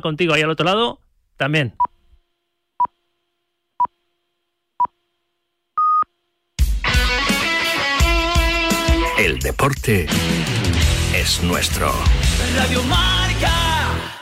contigo ahí al otro lado también. El deporte es nuestro. Radio Marca.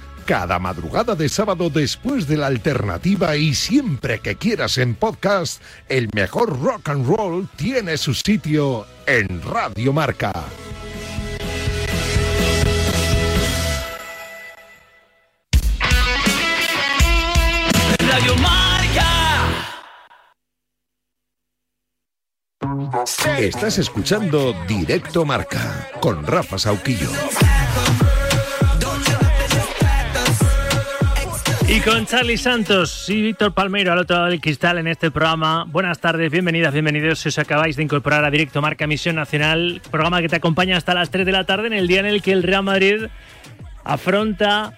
Cada madrugada de sábado después de la alternativa y siempre que quieras en podcast, el mejor rock and roll tiene su sitio en Radio Marca. Radio Marca. Estás escuchando Directo Marca con Rafa Sauquillo. Y con Charlie Santos y Víctor Palmeiro al otro lado del cristal en este programa. Buenas tardes, bienvenidas, bienvenidos. Si os acabáis de incorporar a Directo Marca Misión Nacional, programa que te acompaña hasta las 3 de la tarde en el día en el que el Real Madrid afronta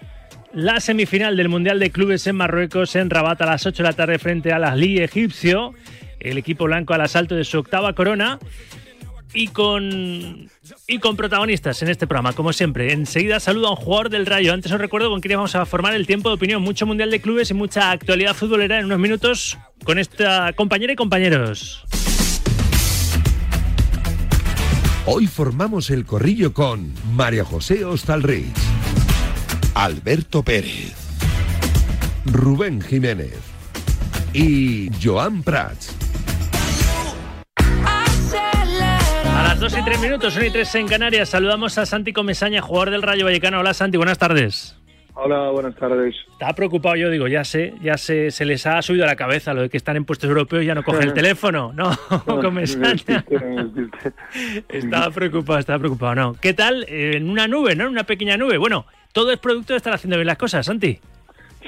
la semifinal del Mundial de Clubes en Marruecos en Rabat a las 8 de la tarde frente a la Liga Egipcio. El equipo blanco al asalto de su octava corona y con y con protagonistas en este programa, como siempre. Enseguida saludo a un jugador del Rayo. Antes os recuerdo con quién vamos a formar el tiempo de opinión. Mucho Mundial de Clubes y mucha actualidad futbolera en unos minutos con esta compañera y compañeros. Hoy formamos el corrillo con María José Ostalrich, Alberto Pérez, Rubén Jiménez y Joan Prats. 2 y 3 minutos, 1 y 3 en Canarias, saludamos a Santi Comesaña, jugador del Rayo Vallecano. Hola Santi, buenas tardes. Hola, buenas tardes. Estaba preocupado yo, digo, ya sé, ya sé, se les ha subido a la cabeza lo de que están en puestos europeos y ya no cogen el teléfono. No, Comesaña. Estaba preocupado, estaba preocupado, no. ¿Qué tal? Eh, En una nube, ¿no? En una pequeña nube. Bueno, todo es producto de estar haciendo bien las cosas, Santi.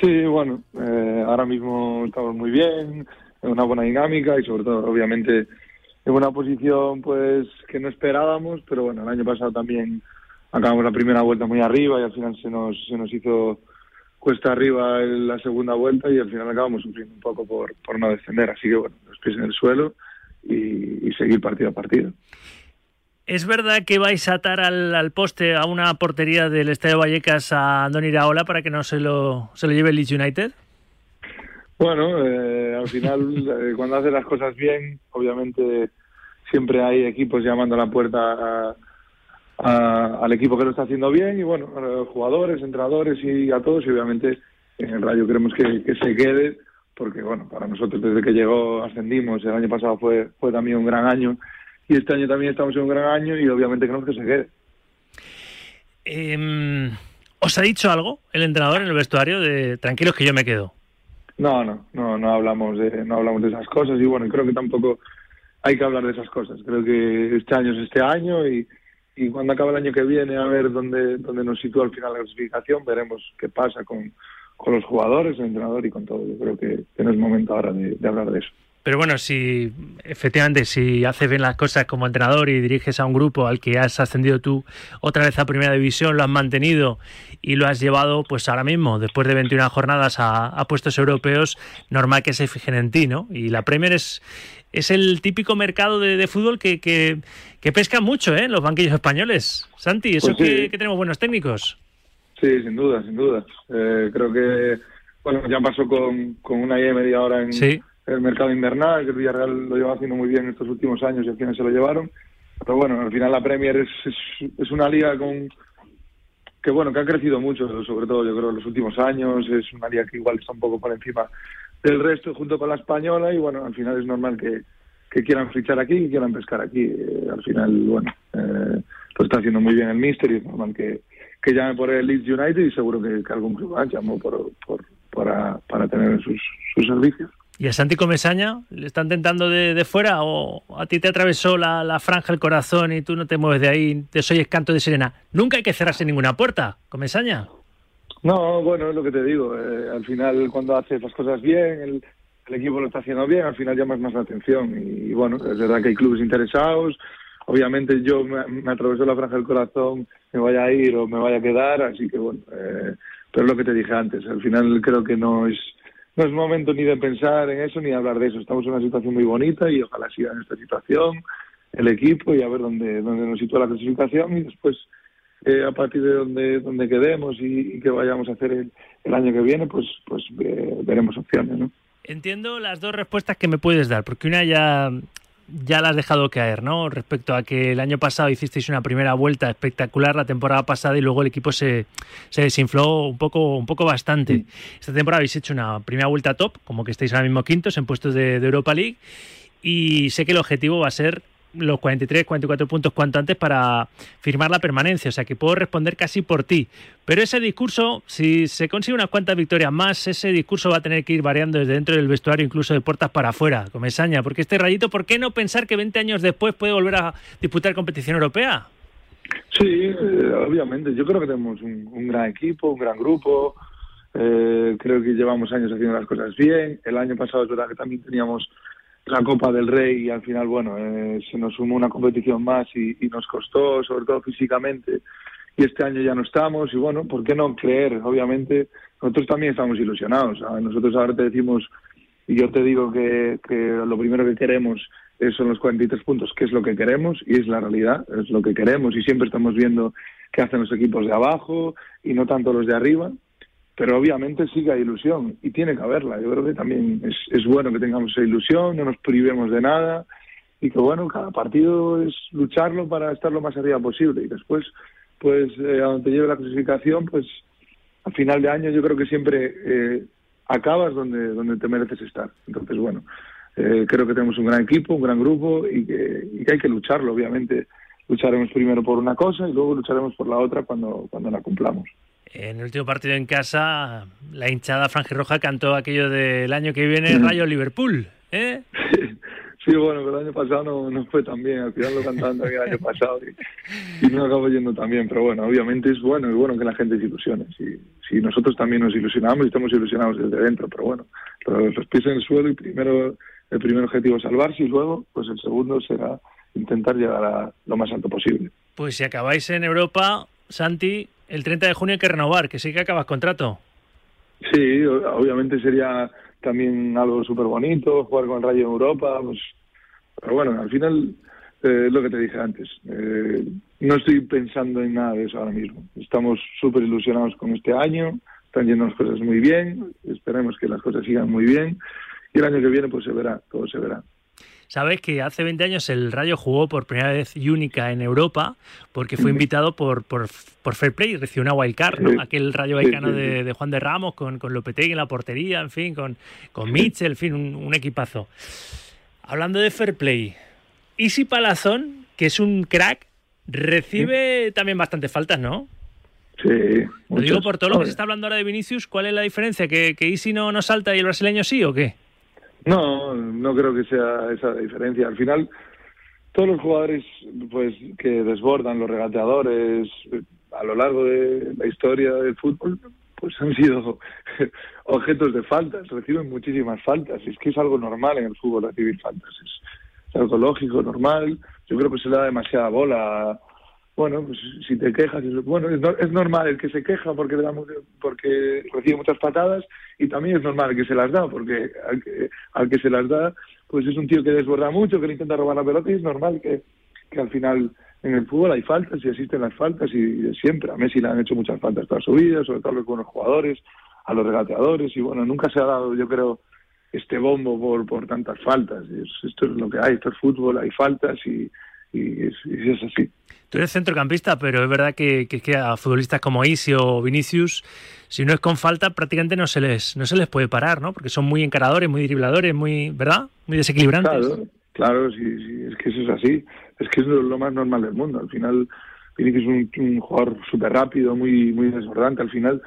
Sí, bueno, eh, ahora mismo estamos muy bien, en una buena dinámica y sobre todo, obviamente, en una posición pues que no esperábamos, pero bueno, el año pasado también acabamos la primera vuelta muy arriba y al final se nos, se nos hizo cuesta arriba en la segunda vuelta y al final acabamos sufriendo un poco por, por no descender. Así que bueno, los pies en el suelo y, seguir partido a partido. ¿Es verdad que vais a atar al, al poste a una portería del Estadio Vallecas a Andoni Iraola para que no se lo, se lo lleve el Leeds United? Bueno, eh, al final, eh, cuando haces las cosas bien, obviamente siempre hay equipos llamando a la puerta a- a- al equipo que lo está haciendo bien y bueno, a los jugadores, entrenadores y a todos y obviamente en el Rayo queremos que, que se quede porque bueno, para nosotros desde que llegó ascendimos, el año pasado fue, fue también un gran año y este año también estamos en un gran año y obviamente queremos que se quede. Em, ¿Os ha dicho algo el entrenador en el vestuario de tranquilos que yo me quedo? No, no, no, no hablamos de, no hablamos de esas cosas y bueno, creo que tampoco hay que hablar de esas cosas. Creo que este año es este año y, y cuando acabe el año que viene a ver dónde, dónde nos sitúa al final la clasificación, veremos qué pasa con, con los jugadores, el entrenador y con todo. Yo creo que, no es momento ahora de, de hablar de eso. Pero bueno, si efectivamente, si haces bien las cosas como entrenador y diriges a un grupo al que has ascendido tú otra vez a Primera División, lo has mantenido y lo has llevado, pues ahora mismo, después de 21 jornadas a, a puestos europeos, normal que se fijen en ti, ¿no? Y la Premier es, es el típico mercado de, de fútbol que, que, que, pesca mucho, ¿eh? Los banquillos españoles. Santi, eso Pues sí. que, que tenemos buenos técnicos. Sí, sin duda, sin duda. Eh, creo que, bueno, ya pasó con, con una Emery ahora en Sí. El mercado invernal, que el Villarreal lo lleva haciendo muy bien estos últimos años y al final se lo llevaron. Pero bueno, al final la Premier es, es, una liga con que bueno, que ha crecido mucho, sobre todo yo creo en los últimos años, es una liga que igual está un poco por encima del resto junto con la española y bueno, al final es normal que, que quieran fichar aquí, que quieran pescar aquí. Eh, al final, bueno, eh, lo está haciendo muy bien el Mister y es normal que, que llame por el Leeds United y seguro que, que algún club más llamó por, por, para, para tener sus, sus servicios. ¿Y a Santi Comesaña le están tentando de, de fuera o a ti te atravesó la, la franja el corazón y tú no te mueves de ahí, te soy canto de sirena? Nunca hay que cerrarse ninguna puerta, Comesaña. No, bueno, es lo que te digo. eh, al final, cuando haces las cosas bien, el, equipo lo está haciendo bien, al final llamas más la atención. Y, bueno, es verdad que hay clubes interesados. Obviamente yo me, me atravesó la franja del corazón, me vaya a ir o me vaya a quedar, así que bueno, eh, pero es lo que te dije antes. Al final creo que no es no es momento ni de pensar en eso ni de hablar de eso. Estamos en una situación muy bonita y ojalá siga en esta situación el equipo y a ver dónde, dónde nos sitúa la clasificación y después eh, a partir de donde, donde quedemos y, y que vayamos a hacer el, año que viene, pues, pues eh, veremos opciones, ¿no? Entiendo las dos respuestas que me puedes dar, porque una ya, ya la has dejado caer, ¿no? Respecto a que el año pasado hicisteis una primera vuelta espectacular la temporada pasada y luego el equipo se, se desinfló un poco, un poco bastante. Esta temporada habéis hecho una primera vuelta top, como que estáis ahora mismo quintos en puestos de, de Europa League, y sé que el objetivo va a ser los 43, 44 puntos cuanto antes para firmar la permanencia, o sea que puedo responder casi por ti. Pero ese discurso, si se consigue unas cuantas victorias más, ese discurso va a tener que ir variando desde dentro del vestuario, incluso de puertas para afuera, Comesaña, porque este rayito, ¿por qué no pensar que 20 años después puede volver a disputar competición europea? Sí, eh, obviamente. Yo creo que tenemos un, gran equipo, un gran grupo. Eh, creo que llevamos años haciendo las cosas bien. El año pasado es verdad que también teníamos la Copa del Rey y al final, bueno, eh, se nos sumó una competición más y, nos costó, sobre todo físicamente. Y este año ya no estamos y bueno, ¿por qué no creer? Obviamente, nosotros también estamos ilusionados. Nosotros ahora te decimos, y yo te digo que, que lo primero que queremos son los 43 puntos, que es lo que queremos y es la realidad, es lo que queremos y siempre estamos viendo qué hacen los equipos de abajo y no tanto los de arriba pero obviamente sí que hay ilusión y tiene que haberla. Yo creo que también es, es bueno que tengamos esa ilusión, no nos privemos de nada y que bueno, cada partido es lucharlo para estar lo más arriba posible y después, pues eh, a donde lleve la clasificación, pues al final de año yo creo que siempre eh, acabas donde, donde te mereces estar. Entonces, bueno, eh, creo que tenemos un gran equipo, un gran grupo y que, y que hay que lucharlo, obviamente. Lucharemos primero por una cosa y luego lucharemos por la otra cuando, cuando la cumplamos. En el último partido en casa, la hinchada franjirroja cantó aquello del año que viene Rayo Liverpool. ¿eh? Sí, bueno, pero el año pasado no, no fue tan bien. Al final lo cantaban también el año pasado y, y, no acabó yendo tan bien. Pero bueno, obviamente es bueno, es bueno que la gente se ilusione. Si, si nosotros también nos ilusionamos y estamos ilusionados desde dentro, pero bueno, los, los pies en el suelo y primero el primer objetivo es salvarse y luego, pues el segundo será intentar llegar a lo más alto posible. Pues si acabáis en Europa, Santi, el 30 de junio hay que renovar, que sí que acabas contrato. Sí, obviamente sería también algo súper bonito, jugar con el Rayo en Europa, pues, pero bueno, al final eh, lo que te dije antes, eh, no estoy pensando en nada de eso ahora mismo. Estamos súper ilusionados con este año, están yendo las cosas muy bien, esperemos que las cosas sigan muy bien y el año que viene pues se verá, todo se verá. Sabes que hace 20 años el Rayo jugó por primera vez y única en Europa porque fue invitado por, por, por Fair Play y recibió una wildcard, ¿no? Aquel Rayo Vallecano de, de, Juan de Ramos con, con Lopetegui en la portería, en fin, con, con Mitchell, en fin, un, un, equipazo. Hablando de Fair Play, Easy Palazón, que es un crack, recibe también bastantes faltas, ¿no? Sí. Lo digo por todo lo que se está hablando ahora de Vinicius, ¿cuál es la diferencia? ¿Que, que Easy no, no salta y el brasileño sí o qué? No, no creo que sea esa la diferencia. Al final, todos los jugadores pues que desbordan, los regateadores, a lo largo de la historia del fútbol, pues han sido objetos de faltas, reciben muchísimas faltas. Es que es algo normal en el fútbol recibir faltas. Es, algo lógico, normal. Yo creo que se le da demasiada bola. Bueno, pues si te quejas, bueno, es, normal el que se queja porque le damos, porque recibe muchas patadas y también es normal el que se las da porque al que, al que se las da, pues es un tío que desborda mucho, que le intenta robar la pelota y es normal que, al final en el fútbol hay faltas y existen las faltas y siempre. A Messi le han hecho muchas faltas toda su vida, sobre todo a los jugadores, a los regateadores y bueno, nunca se ha dado, yo creo, este bombo por, por tantas faltas. esto es lo que hay, esto es fútbol, hay faltas y, y, es, así. Tú eres centrocampista, pero es verdad que, que, a futbolistas como Isi o Vinicius, si no es con falta, prácticamente no se les no se les puede parar, ¿no? Porque son muy encaradores, muy dribladores, muy, ¿verdad? Muy desequilibrantes. Claro, claro, sí, sí, es que eso es así es que es lo, más normal del mundo. Al final, Vinicius es un, jugador súper rápido, muy, muy desbordante. Al final,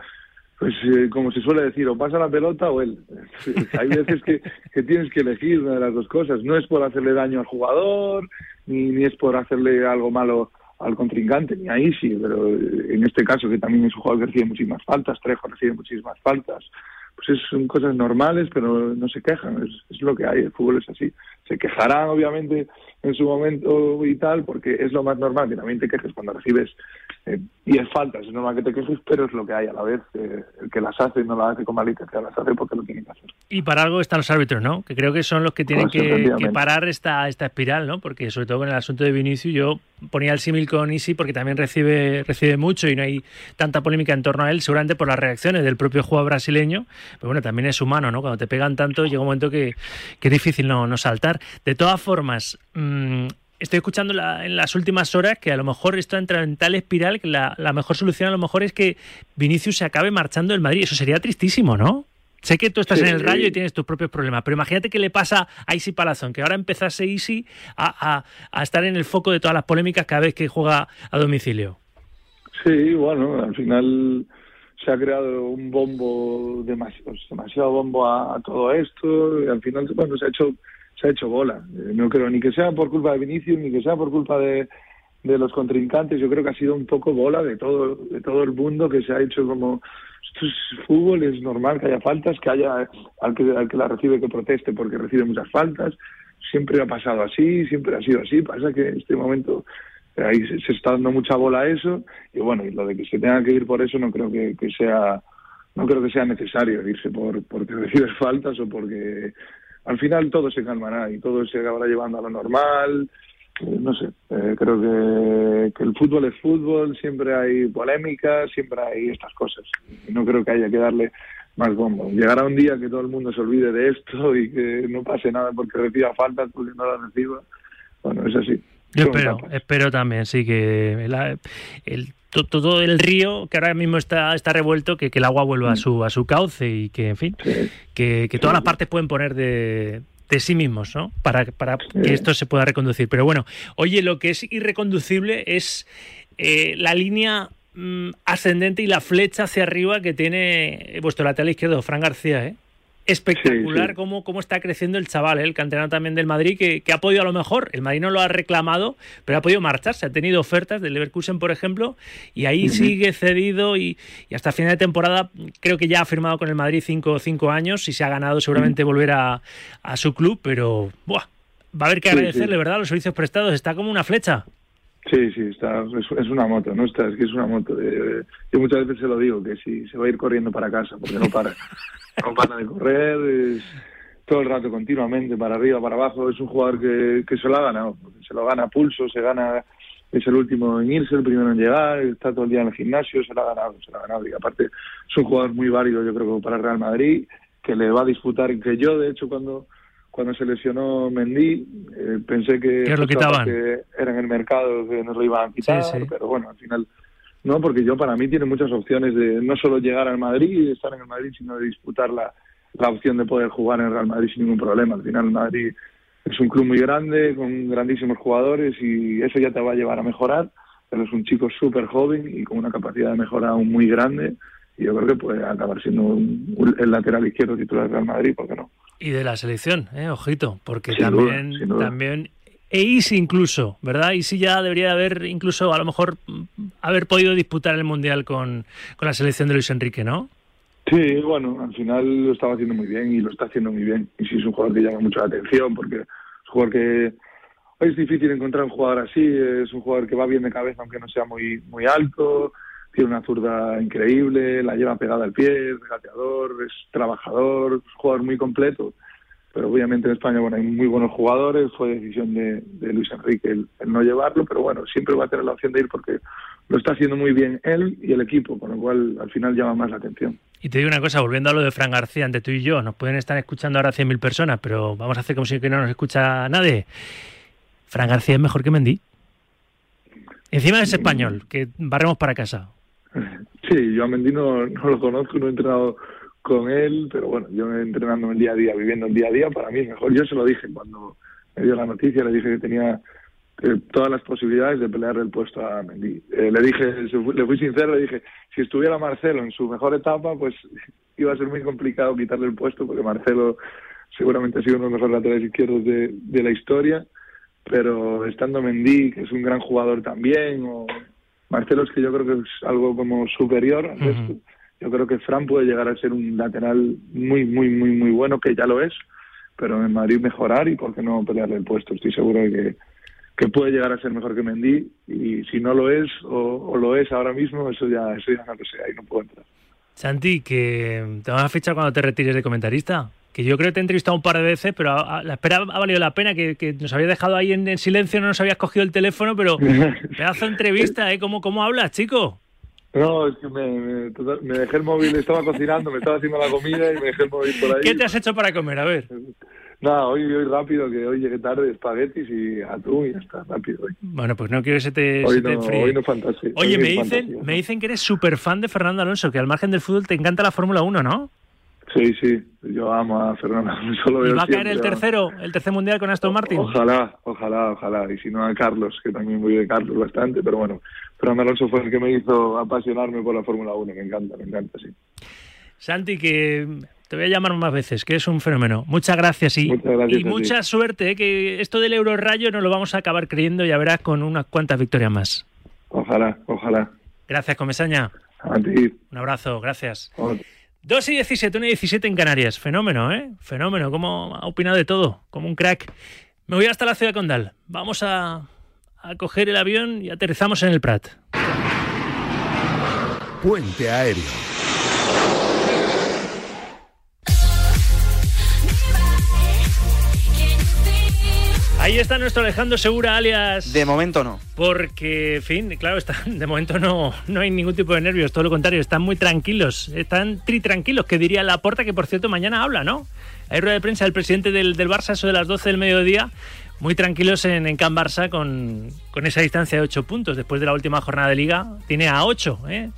pues eh, como se suele decir, o pasa la pelota o él. Hay veces que, que, tienes que elegir una de las dos cosas. No es por hacerle daño al jugador, ni, ni es por hacerle algo malo al contrincante, ni ahí sí, pero en este caso, que también es un jugador que recibe muchísimas faltas, Trejo recibe muchísimas faltas, pues son cosas normales, pero no se quejan, es, es lo que hay, el fútbol es así. Se quejarán, obviamente, en su momento y tal, porque es lo más normal que también te quejes cuando recibes eh, y es falta, es normal que te quejes, pero es lo que hay a la vez. Eh, el que las hace no las hace con malicia, que las hace porque lo tiene que hacer. Y para algo están los árbitros, ¿no? Que creo que son los que tienen pues, que, parar esta, esta espiral, ¿no? Porque sobre todo con el asunto de Vinicius, yo ponía el símil con Isi porque también recibe, recibe mucho y no hay tanta polémica en torno a él, seguramente por las reacciones del propio jugador brasileño, pero bueno, también es humano, ¿no? Cuando te pegan tanto llega un momento que, que es difícil no, no saltar. De todas formas, mmm, estoy escuchando en las últimas horas que a lo mejor esto entra en tal espiral que la, mejor solución a lo mejor es que Vinicius se acabe marchando del Madrid. Eso sería tristísimo, ¿no? Sé que tú estás en el rayo y tienes tus propios problemas, pero imagínate qué le pasa a Isi Palazón, que ahora empezase Isi a, a, estar en el foco de todas las polémicas cada vez que juega a domicilio. Sí, bueno, al final se ha creado un bombo, demasiado, demasiado bombo a, a todo esto, y al final, bueno, se ha hecho se ha hecho bola. Eh, no creo ni que sea por culpa de Vinicius, ni que sea por culpa de, de los contrincantes. Yo creo que ha sido un poco bola de todo, de todo el mundo que se ha hecho como es fútbol, es normal que haya faltas, que haya al que, al que la recibe que proteste porque recibe muchas faltas. Siempre ha pasado así, siempre ha sido así. Pasa que en este momento eh, ahí se, está dando mucha bola eso y bueno, y lo de que se tenga que ir por eso no creo que, que sea no creo que sea necesario irse por porque recibes faltas o porque al final todo se calmará y todo se acabará llevando a lo normal. Eh, no sé, eh, creo que, el fútbol es fútbol, siempre hay polémica, siempre hay estas cosas. No creo que haya que darle más bombo. Llegará un día que todo el mundo se olvide de esto y que no pase nada porque reciba faltas, porque no la reciba. Bueno, es así. Yo espero, espero también, sí, que el, todo el río que ahora mismo está, está revuelto, que, el agua vuelva a mm. su, a su cauce y que, en fin, que, todas las partes pueden poner de, de sí mismos, ¿no? Para, para que esto se pueda reconducir. Pero bueno, oye, lo que es irreconducible es eh, la línea mm, ascendente y la flecha hacia arriba que tiene vuestro lateral izquierdo, Fran García, ¿eh? Espectacular Cómo, cómo está creciendo el chaval, ¿eh? el canterano también del Madrid, que, que, ha podido a lo mejor, el Madrid no lo ha reclamado, pero ha podido marcharse, ha tenido ofertas del Leverkusen, por ejemplo, y ahí sigue cedido y, y, hasta final de temporada creo que ya ha firmado con el Madrid cinco, cinco años y se ha ganado seguramente volver a, a, su club, pero va a haber que agradecerle, ¿verdad? Los servicios prestados, está como una flecha. Sí, sí, está, es, una moto, no está, es que es una moto. yo muchas veces se lo digo, que si se va a ir corriendo para casa, porque no para. no para de correr, todo el rato continuamente, para arriba, para abajo. Es un jugador que, que se lo ha ganado, se lo gana a pulso, se gana, es el último en irse, el primero en llegar, está todo el día en el gimnasio, se lo ha ganado, se lo ha ganado. Y aparte es un jugador muy válido, yo creo, para Real Madrid, que le va a disputar, que yo, de hecho, cuando cuando se lesionó Mendy, eh, pensé que, ¿Qué lo quitaban? que era en el mercado que nos lo iban a quitar, pero bueno, al final no, porque yo para mí tiene muchas opciones de no solo llegar al Madrid y estar en el Madrid, sino de disputar la, la opción de poder jugar en el Real Madrid sin ningún problema. Al final el Madrid es un club muy grande, con grandísimos jugadores y eso ya te va a llevar a mejorar, pero es un chico súper joven y con una capacidad de mejora aún muy grande y yo creo que puede acabar siendo el lateral izquierdo titular del Real Madrid, ¿por qué no? Y de la selección, ¿eh? ojito, porque también, también e Isi incluso, ¿verdad? Isi ya debería haber incluso a lo mejor haber podido disputar el Mundial con, con la selección de Luis Enrique, ¿no? Sí, bueno, al final lo estaba haciendo muy bien y lo está haciendo muy bien. Y sí es un jugador que llama mucho la atención porque es un jugador que es difícil encontrar un jugador así. Es un jugador que va bien de cabeza aunque no sea muy muy alto. Tiene una zurda increíble, la lleva pegada al pie, es gateador, es trabajador, es jugador muy completo. Pero obviamente en España bueno hay muy buenos jugadores. Fue decisión de, Luis Enrique el, no llevarlo, pero bueno siempre va a tener la opción de ir porque lo está haciendo muy bien él y el equipo, con lo cual al final llama más la atención. Y te digo una cosa, volviendo a lo de Fran García, entre tú y yo, nos pueden estar escuchando ahora 100.000 personas, pero vamos a hacer como si no nos escucha nadie. Fran García es mejor que Mendy. Encima es español, que barremos para casa. Sí, yo a Mendy no, no lo conozco, no he entrenado con él, pero bueno, yo entrenando el día a día, viviendo el día a día, para mí es mejor. Yo se lo dije cuando me dio la noticia, le dije que tenía eh, todas las posibilidades de pelear el puesto a Mendy. Eh, le dije, le fui sincero, le dije, si estuviera Marcelo en su mejor etapa, pues iba a ser muy complicado quitarle el puesto, porque Marcelo seguramente ha sido uno de los mejores laterales izquierdos de, de la historia, pero estando Mendy, que es un gran jugador también, o Marcelo es que yo creo que es algo como superior al resto. Yo creo que Fran puede llegar a ser un lateral muy, muy, muy, muy bueno, que ya lo es, pero en Madrid mejorar y por qué no pelearle el puesto. Estoy seguro de que, que puede llegar a ser mejor que Mendy y si no lo es o, o lo es ahora mismo, eso ya, eso ya no lo sé, ahí no puedo entrar. Santi, que te vas a fichar cuando te retires de comentarista. Que yo creo que te he entrevistado un par de veces, pero a, a, la espera ha valido la pena, que, que nos habías dejado ahí en, en, silencio, no nos habías cogido el teléfono, pero pedazo de entrevista, ¿eh? ¿Cómo, cómo hablas, chico? No, es que me, me, total, me, dejé el móvil, estaba cocinando, me estaba haciendo la comida y me dejé el móvil por ahí. ¿Qué te has hecho para comer? A ver. Nada, hoy, hoy rápido, que hoy llegué tarde, espaguetis y atún y ya está, rápido hoy. Bueno, pues no quiero que se te, hoy se te no, enfríe. Hoy no fantasía. Oye, hoy me dicen, fantasía. me dicen que eres súper fan de Fernando Alonso, que al margen del fútbol te encanta la Fórmula 1, ¿no? Sí, sí, yo amo a Fernando Alonso. Lo ¿Y va a caer el tercero, el tercer mundial con Aston Martin? Ojalá, ojalá, ojalá. Y si no a Carlos, que también voy de Carlos bastante, pero bueno, Fernando Alonso fue el que me hizo apasionarme por la Fórmula 1. Me encanta, me encanta, sí. Santi, que te voy a llamar más veces, que es un fenómeno. Muchas gracias y, Muchas gracias y a ti. mucha suerte, ¿eh? que esto del Euro Rayo nos lo vamos a acabar creyendo, ya verás, con unas cuantas victorias más. Ojalá, ojalá. Gracias, Comesaña. A ti. Un abrazo, gracias. 2 y 17, 1 y 17 en Canarias. Fenómeno, ¿eh? Fenómeno. Cómo ha opinado de todo. Como un crack. Me voy hasta la ciudad condal. Vamos a, a coger el avión y aterrizamos en el Prat. Puente aéreo. Ahí está nuestro Alejandro Segura, alias. De momento no. Porque, en fin, claro, están, de momento no, no hay ningún tipo de nervios, todo lo contrario, están muy tranquilos, están tri tranquilos, que diría Laporta, que por cierto mañana habla, ¿no? Hay rueda de prensa del presidente del, del Barça, eso de las 12 del mediodía, muy tranquilos en, en Can Barça con, con esa distancia de 8 puntos. Después de la última jornada de liga, tiene a 8, ¿eh?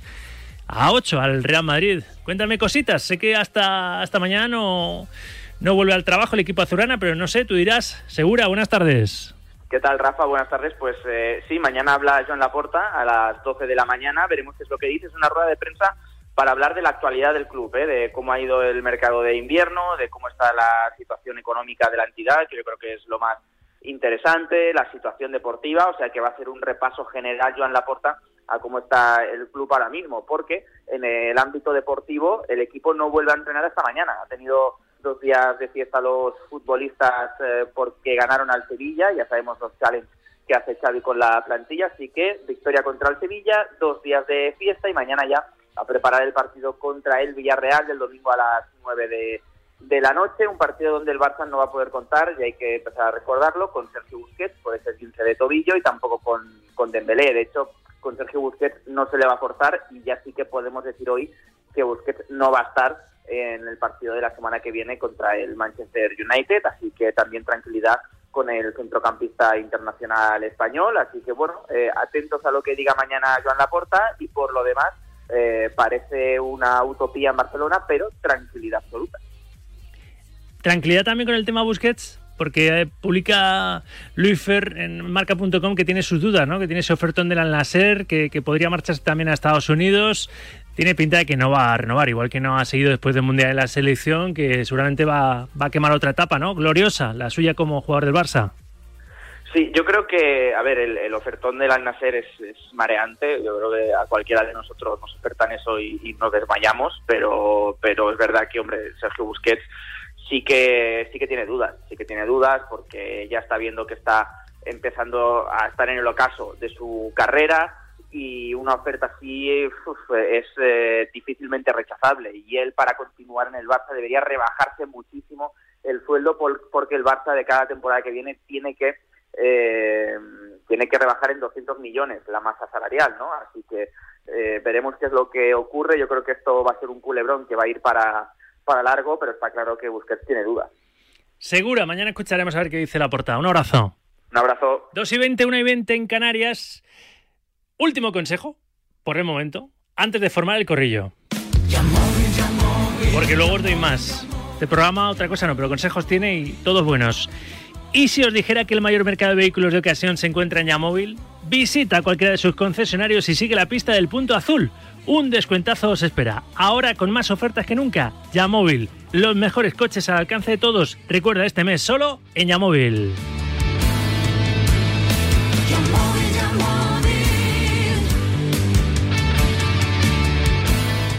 A 8 al Real Madrid. Cuéntame cositas, sé que hasta, hasta mañana no, no vuelve al trabajo el equipo azulgrana, pero no sé, tú dirás, Segura, buenas tardes. ¿Qué tal, Rafa? Buenas tardes. Pues eh, sí, mañana habla Joan Laporta a las 12 de la mañana. Veremos qué es lo que dice. Es una rueda de prensa para hablar de la actualidad del club, ¿eh? de cómo ha ido el mercado de invierno, de cómo está la situación económica de la entidad, que yo creo que es lo más interesante, la situación deportiva, o sea que va a hacer un repaso general Joan Laporta a cómo está el club ahora mismo, porque en el ámbito deportivo el equipo no vuelve a entrenar hasta mañana. Ha tenido dos días de fiesta los futbolistas eh, porque ganaron al Sevilla, ya sabemos los challenges que hace Xavi con la plantilla, así que victoria contra el Sevilla, dos días de fiesta y mañana ya a preparar el partido contra el Villarreal del domingo a las 9 de, de la noche, un partido donde el Barça no va a poder contar, y hay que empezar a recordarlo, con Sergio Busquets por ese 15 de tobillo y tampoco con, con Dembélé, de hecho con Sergio Busquets no se le va a forzar y ya sí que podemos decir hoy que Busquets no va a estar en el partido de la semana que viene contra el Manchester United, así que también tranquilidad con el centrocampista internacional español, así que bueno, eh, atentos a lo que diga mañana Joan Laporta y por lo demás eh, parece una utopía en Barcelona, pero tranquilidad absoluta. Tranquilidad también con el tema Busquets, porque eh, publica Luis Fer en marca.com que tiene sus dudas, ¿no? que tiene ese ofertón del Al Nasser, que, que podría marcharse también a Estados Unidos. Tiene pinta de que no va a renovar, igual que no ha seguido después del Mundial de la Selección, que seguramente va, va a quemar otra etapa, ¿no? Gloriosa, la suya como jugador del Barça. Sí, yo creo que, a ver, el, ofertón del Al Nasser es, es mareante. Yo creo que a cualquiera de nosotros nos ofertan eso y, y nos desmayamos, pero, pero es verdad que, hombre, Sergio Busquets sí que sí que tiene dudas, sí que tiene dudas porque ya está viendo que está empezando a estar en el ocaso de su carrera y una oferta así uf, es eh, difícilmente rechazable y él para continuar en el Barça debería rebajarse muchísimo el sueldo por- porque el Barça de cada temporada que viene tiene que eh, tiene que rebajar en 200 millones la masa salarial, ¿no? Así que eh, veremos qué es lo que ocurre. Yo creo que esto va a ser un culebrón que va a ir para, para largo, pero está claro que Busquets tiene dudas. Segura, mañana escucharemos a ver qué dice la portada. Un abrazo. Un abrazo. 2 y 20, 1 y 20 en Canarias. Último consejo, por el momento, antes de formar el corrillo. Porque luego os doy más. Este programa, otra cosa no, pero consejos tiene y todos buenos. ¿Y si os dijera que el mayor mercado de vehículos de ocasión se encuentra en Yamóvil? Visita cualquiera de sus concesionarios y sigue la pista del punto azul. Un descuentazo os espera. Ahora con más ofertas que nunca. Yamóvil, los mejores coches al alcance de todos. Recuerda este mes solo en Yamóvil.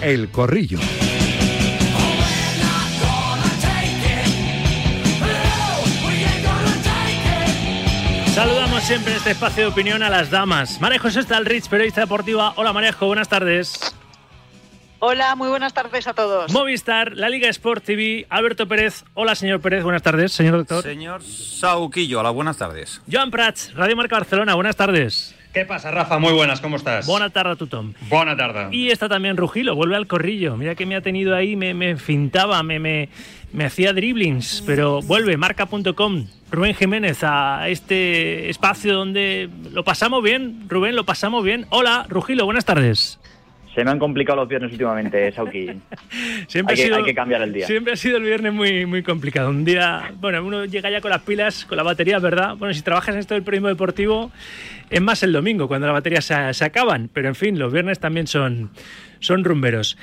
El Corrillo. Saludamos siempre en este espacio de opinión a las damas. María José Stalrich, periodista deportiva. Hola Marejo, buenas tardes. Hola, muy buenas tardes a todos. Movistar, la Liga Sport TV, Alberto Pérez. Hola señor Pérez, buenas tardes, señor doctor. Señor Sauquillo, hola, buenas tardes. Joan Prats, Radio Marca Barcelona, buenas tardes. ¿Qué pasa, Rafa? Muy buenas, ¿cómo estás? Buena tarde, Tutom. Buena tarde. Y está también Rugilo, vuelve al corrillo. Mira que me ha tenido ahí, me, me fintaba, me, me, me hacía dribblings, pero vuelve, marca.com. Rubén Jiménez a este espacio donde lo pasamos bien. Rubén, lo pasamos bien. Hola, Rugilo, buenas tardes. Se me han complicado los viernes últimamente, Sauki. Siempre hay, que, ha sido- hay que cambiar el día. Siempre ha sido el viernes muy, muy complicado. Un día, bueno, uno llega ya con las pilas, con la batería, ¿verdad? Bueno, si trabajas en esto del periodismo deportivo, es más el domingo, cuando las baterías se, se acaban. Pero en fin, los viernes también son, son rumberos.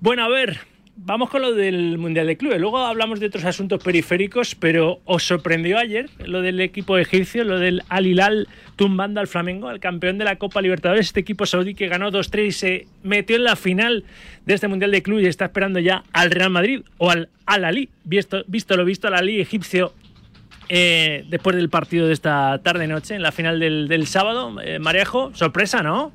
Bueno, a ver, vamos con lo del Mundial de Clubes. Luego hablamos de otros asuntos periféricos, pero ¿os sorprendió ayer lo del equipo egipcio, lo del Al Hilal tumbando al Flamengo, al campeón de la Copa Libertadores, este equipo saudí que ganó 2-3 y se metió en la final de este Mundial de Clubes y está esperando ya al Real Madrid o al Al Ali, visto, lo visto, al Ali egipcio eh, después del partido de esta tarde-noche, en la final del, del sábado. Eh, Marejo, sorpresa, ¿no?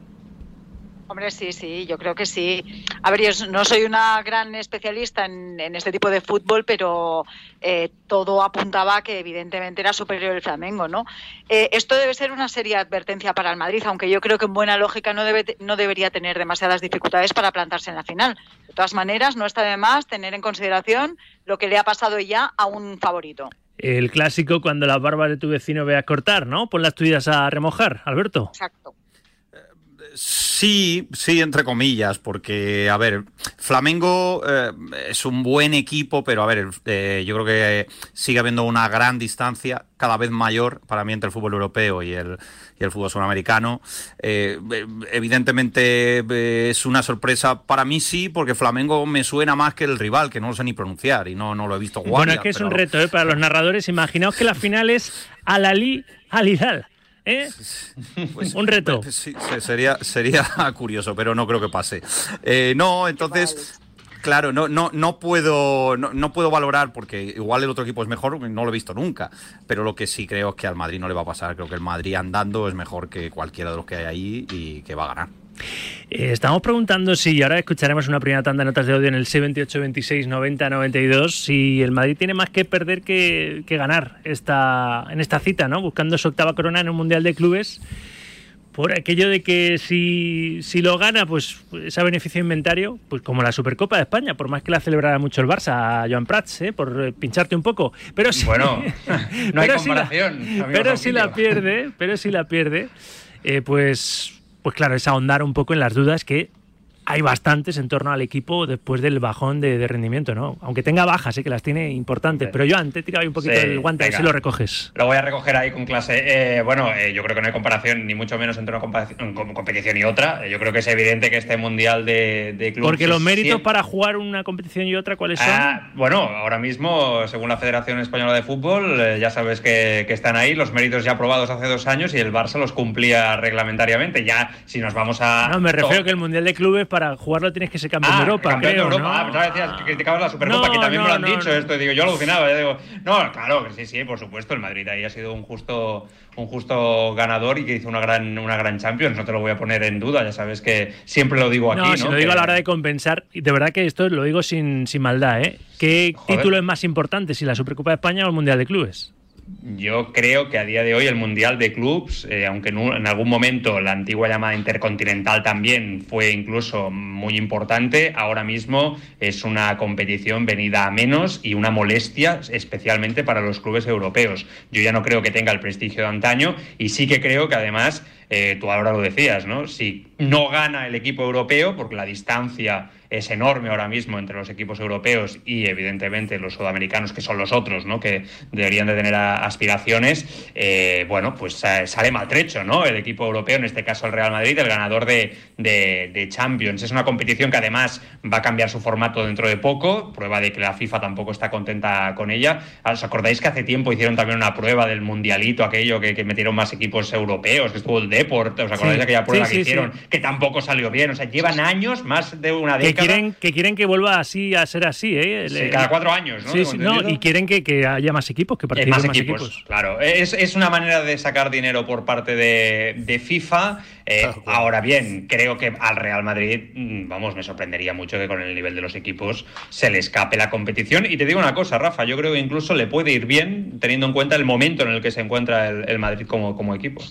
Hombre, sí, sí, yo creo que sí. A ver, yo no soy una gran especialista en, en este tipo de fútbol, pero eh, todo apuntaba a que evidentemente era superior el Flamengo, ¿no? Eh, esto debe ser una seria advertencia para el Madrid, aunque yo creo que en buena lógica no, debe, no debería tener demasiadas dificultades para plantarse en la final. De todas maneras, no está de más tener en consideración lo que le ha pasado ya a un favorito. El clásico cuando las barbas de tu vecino veas cortar, ¿no? Pon las tuyas a remojar, Alberto. Exacto. Sí, sí, entre comillas, porque, a ver, Flamengo eh, es un buen equipo, pero, a ver, eh, yo creo que sigue habiendo una gran distancia, cada vez mayor, para mí, entre el fútbol europeo y el, y el fútbol sudamericano. Eh, eh, evidentemente eh, es una sorpresa, para mí sí, porque Flamengo me suena más que el rival, que no lo sé ni pronunciar y no, no lo he visto jugar. Bueno, es que es un reto ¿eh? para los narradores. Imaginaos que la final es Al Ali ¿eh? un reto. Pues Sí, sería, sería curioso, pero no creo que pase. Eh, no, entonces, claro, no, no, no puedo, no, no puedo valorar porque igual el otro equipo es mejor, no lo he visto nunca. Pero lo que sí creo es que al Madrid no le va a pasar. Creo que el Madrid andando es mejor que cualquiera de los que hay ahí y que va a ganar. Eh, estamos preguntando si, y ahora escucharemos una primera tanda de notas de audio en el 628 26 90 92, si el Madrid tiene más que perder que, que ganar esta, en esta cita, ¿no? Buscando su octava corona en un Mundial de Clubes. Por aquello de que si, si lo gana, pues ese beneficio inventario, pues como la Supercopa de España, por más que la celebrara mucho el Barça, Joan Prats, ¿eh? por eh, pincharte un poco. Pero si, Bueno, no hay pero si la- comparación, pero si la pierde, pero si la pierde, eh, pues, pues claro, es ahondar un poco en las dudas que hay bastantes en torno al equipo después del bajón de, de rendimiento, ¿no? Aunque tenga bajas, sí que las tiene importantes. Pero yo antes tiraba ahí un poquito Sí, el guante, venga. si lo recoges. Lo voy a recoger ahí con clase. Eh, bueno, eh, yo creo que no hay comparación, ni mucho menos entre una com- competición y otra. Eh, Yo creo que es evidente que este mundial de, de clubes. Porque los méritos siempre- para jugar una competición y otra, ¿cuáles son? Ah, bueno, ahora mismo, según la Federación Española de Fútbol, eh, ya sabes que, que están ahí los méritos ya aprobados hace dos años y el Barça los cumplía reglamentariamente. Ya, si nos vamos a. no, me refiero que el Mundial de Clubes para jugarlo tienes que ser campeón Ah, de Europa, campeón creo, de Europa. ¿no? Ah, pensaba que decías que criticabas la Supercopa, No, que también me lo han dicho esto. Digo, yo alucinaba. Ya digo, no, claro, que sí, sí, por supuesto. El Madrid ahí ha sido un justo, un justo ganador y que hizo una gran, una gran Champions. No te lo voy a poner en duda. Ya sabes que siempre lo digo aquí. No, si lo digo a la hora de compensar, y de verdad que esto lo digo sin, sin maldad, ¿eh? ¿Qué Joder. título es más importante, si la Supercopa de España o el Mundial de Clubes? Yo creo que a día de hoy el Mundial de Clubs, eh, aunque en, algún momento la antigua llamada Intercontinental también fue incluso muy importante, ahora mismo es una competición venida a menos y una molestia especialmente para los clubes europeos. Yo ya no creo que tenga el prestigio de antaño y sí que creo que además, eh, tú ahora lo decías, ¿no? Si no gana el equipo europeo, porque la distancia es enorme ahora mismo entre los equipos europeos y evidentemente los sudamericanos que son los otros, ¿no? Que deberían de tener aspiraciones. eh, bueno, pues sale maltrecho, ¿no? El equipo europeo, en este caso el Real Madrid, el ganador de, de- de Champions. Es una competición que además va a cambiar su formato dentro de poco, prueba de que la FIFA tampoco está contenta con ella. Ah, ¿Os acordáis que hace tiempo hicieron también una prueba del mundialito, aquello que, que metieron más equipos europeos, que estuvo el Deport? ¿Os acordáis Sí, de aquella prueba sí, que sí, hicieron? Que tampoco salió bien. O sea, llevan años, más de una década. Quieren, que quieren que vuelva así a ser así, ¿eh? Sí, cada cuatro años, ¿no? Sí, Tengo sí, no, y quieren que, que haya más equipos, que participen más más, equipos, equipos. claro. Es, es una manera de sacar dinero por parte de, de FIFA. Eh, ahora bien, creo que al Real Madrid, mm, vamos, me sorprendería mucho que con el nivel de los equipos se le escape la competición. Y te digo una cosa, Rafa, yo creo que incluso le puede ir bien teniendo en cuenta el momento en el que se encuentra el, el Madrid como, como equipo.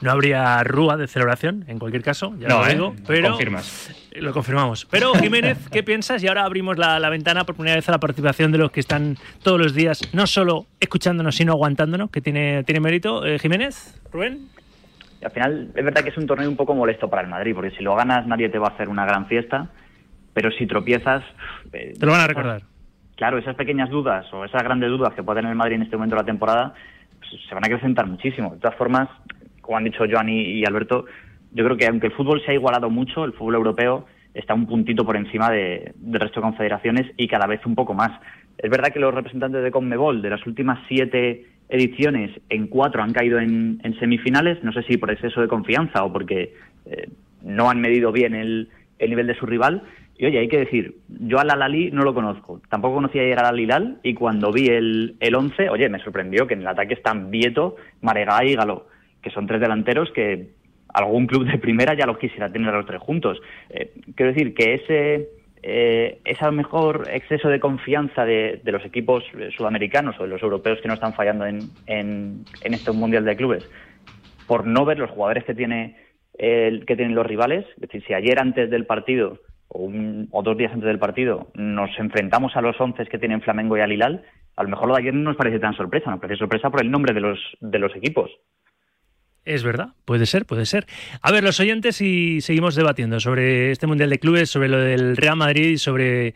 No habría rúa de celebración, en cualquier caso, ya No, lo ¿eh? digo, pero Confirmas. lo confirmamos. Pero Jiménez, ¿qué piensas? Y ahora abrimos la, la ventana por primera vez a la participación de los que están todos los días, no solo escuchándonos, sino aguantándonos, que tiene, tiene mérito. Eh, Jiménez, Rubén. Y al final es verdad que es un torneo un poco molesto para el Madrid, porque si lo ganas nadie te va a hacer una gran fiesta, pero si tropiezas... eh, Te lo van a recordar. Claro, esas pequeñas dudas o esas grandes dudas que puede tener el Madrid en este momento de la temporada pues, se van a acrecentar muchísimo. De todas formas, como han dicho Joan y, y Alberto, yo creo que aunque el fútbol se ha igualado mucho, el fútbol europeo está un puntito por encima de- del resto de confederaciones y cada vez un poco más. Es verdad que los representantes de Conmebol de las últimas siete ediciones, en cuatro han caído en, semifinales, no sé si por exceso de confianza o porque eh, no han medido bien el, el nivel de su rival. Y oye, hay que decir, yo al Al-Ali no lo conozco, tampoco conocía ayer al Al-Hilal y cuando vi el, el 11, oye, me sorprendió que en el ataque están Vieto, Maregá y Galo, que son tres delanteros que algún club de primera ya los quisiera tener a los tres juntos. Eh, quiero decir que ese eh, ese mejor exceso de confianza de, los equipos eh, sudamericanos o de los europeos que no están fallando en, en, en este mundial de clubes por no ver los jugadores que tiene que tienen los rivales. Es decir, si ayer antes del partido o, un- o dos días antes del partido nos enfrentamos a los once que tienen Flamengo y Alilal, a lo mejor lo de ayer no nos parece tan sorpresa, nos parece sorpresa por el nombre de los, de los equipos. Es verdad, puede ser, puede ser. A ver, los oyentes y seguimos debatiendo sobre este Mundial de Clubes, sobre lo del Real Madrid y sobre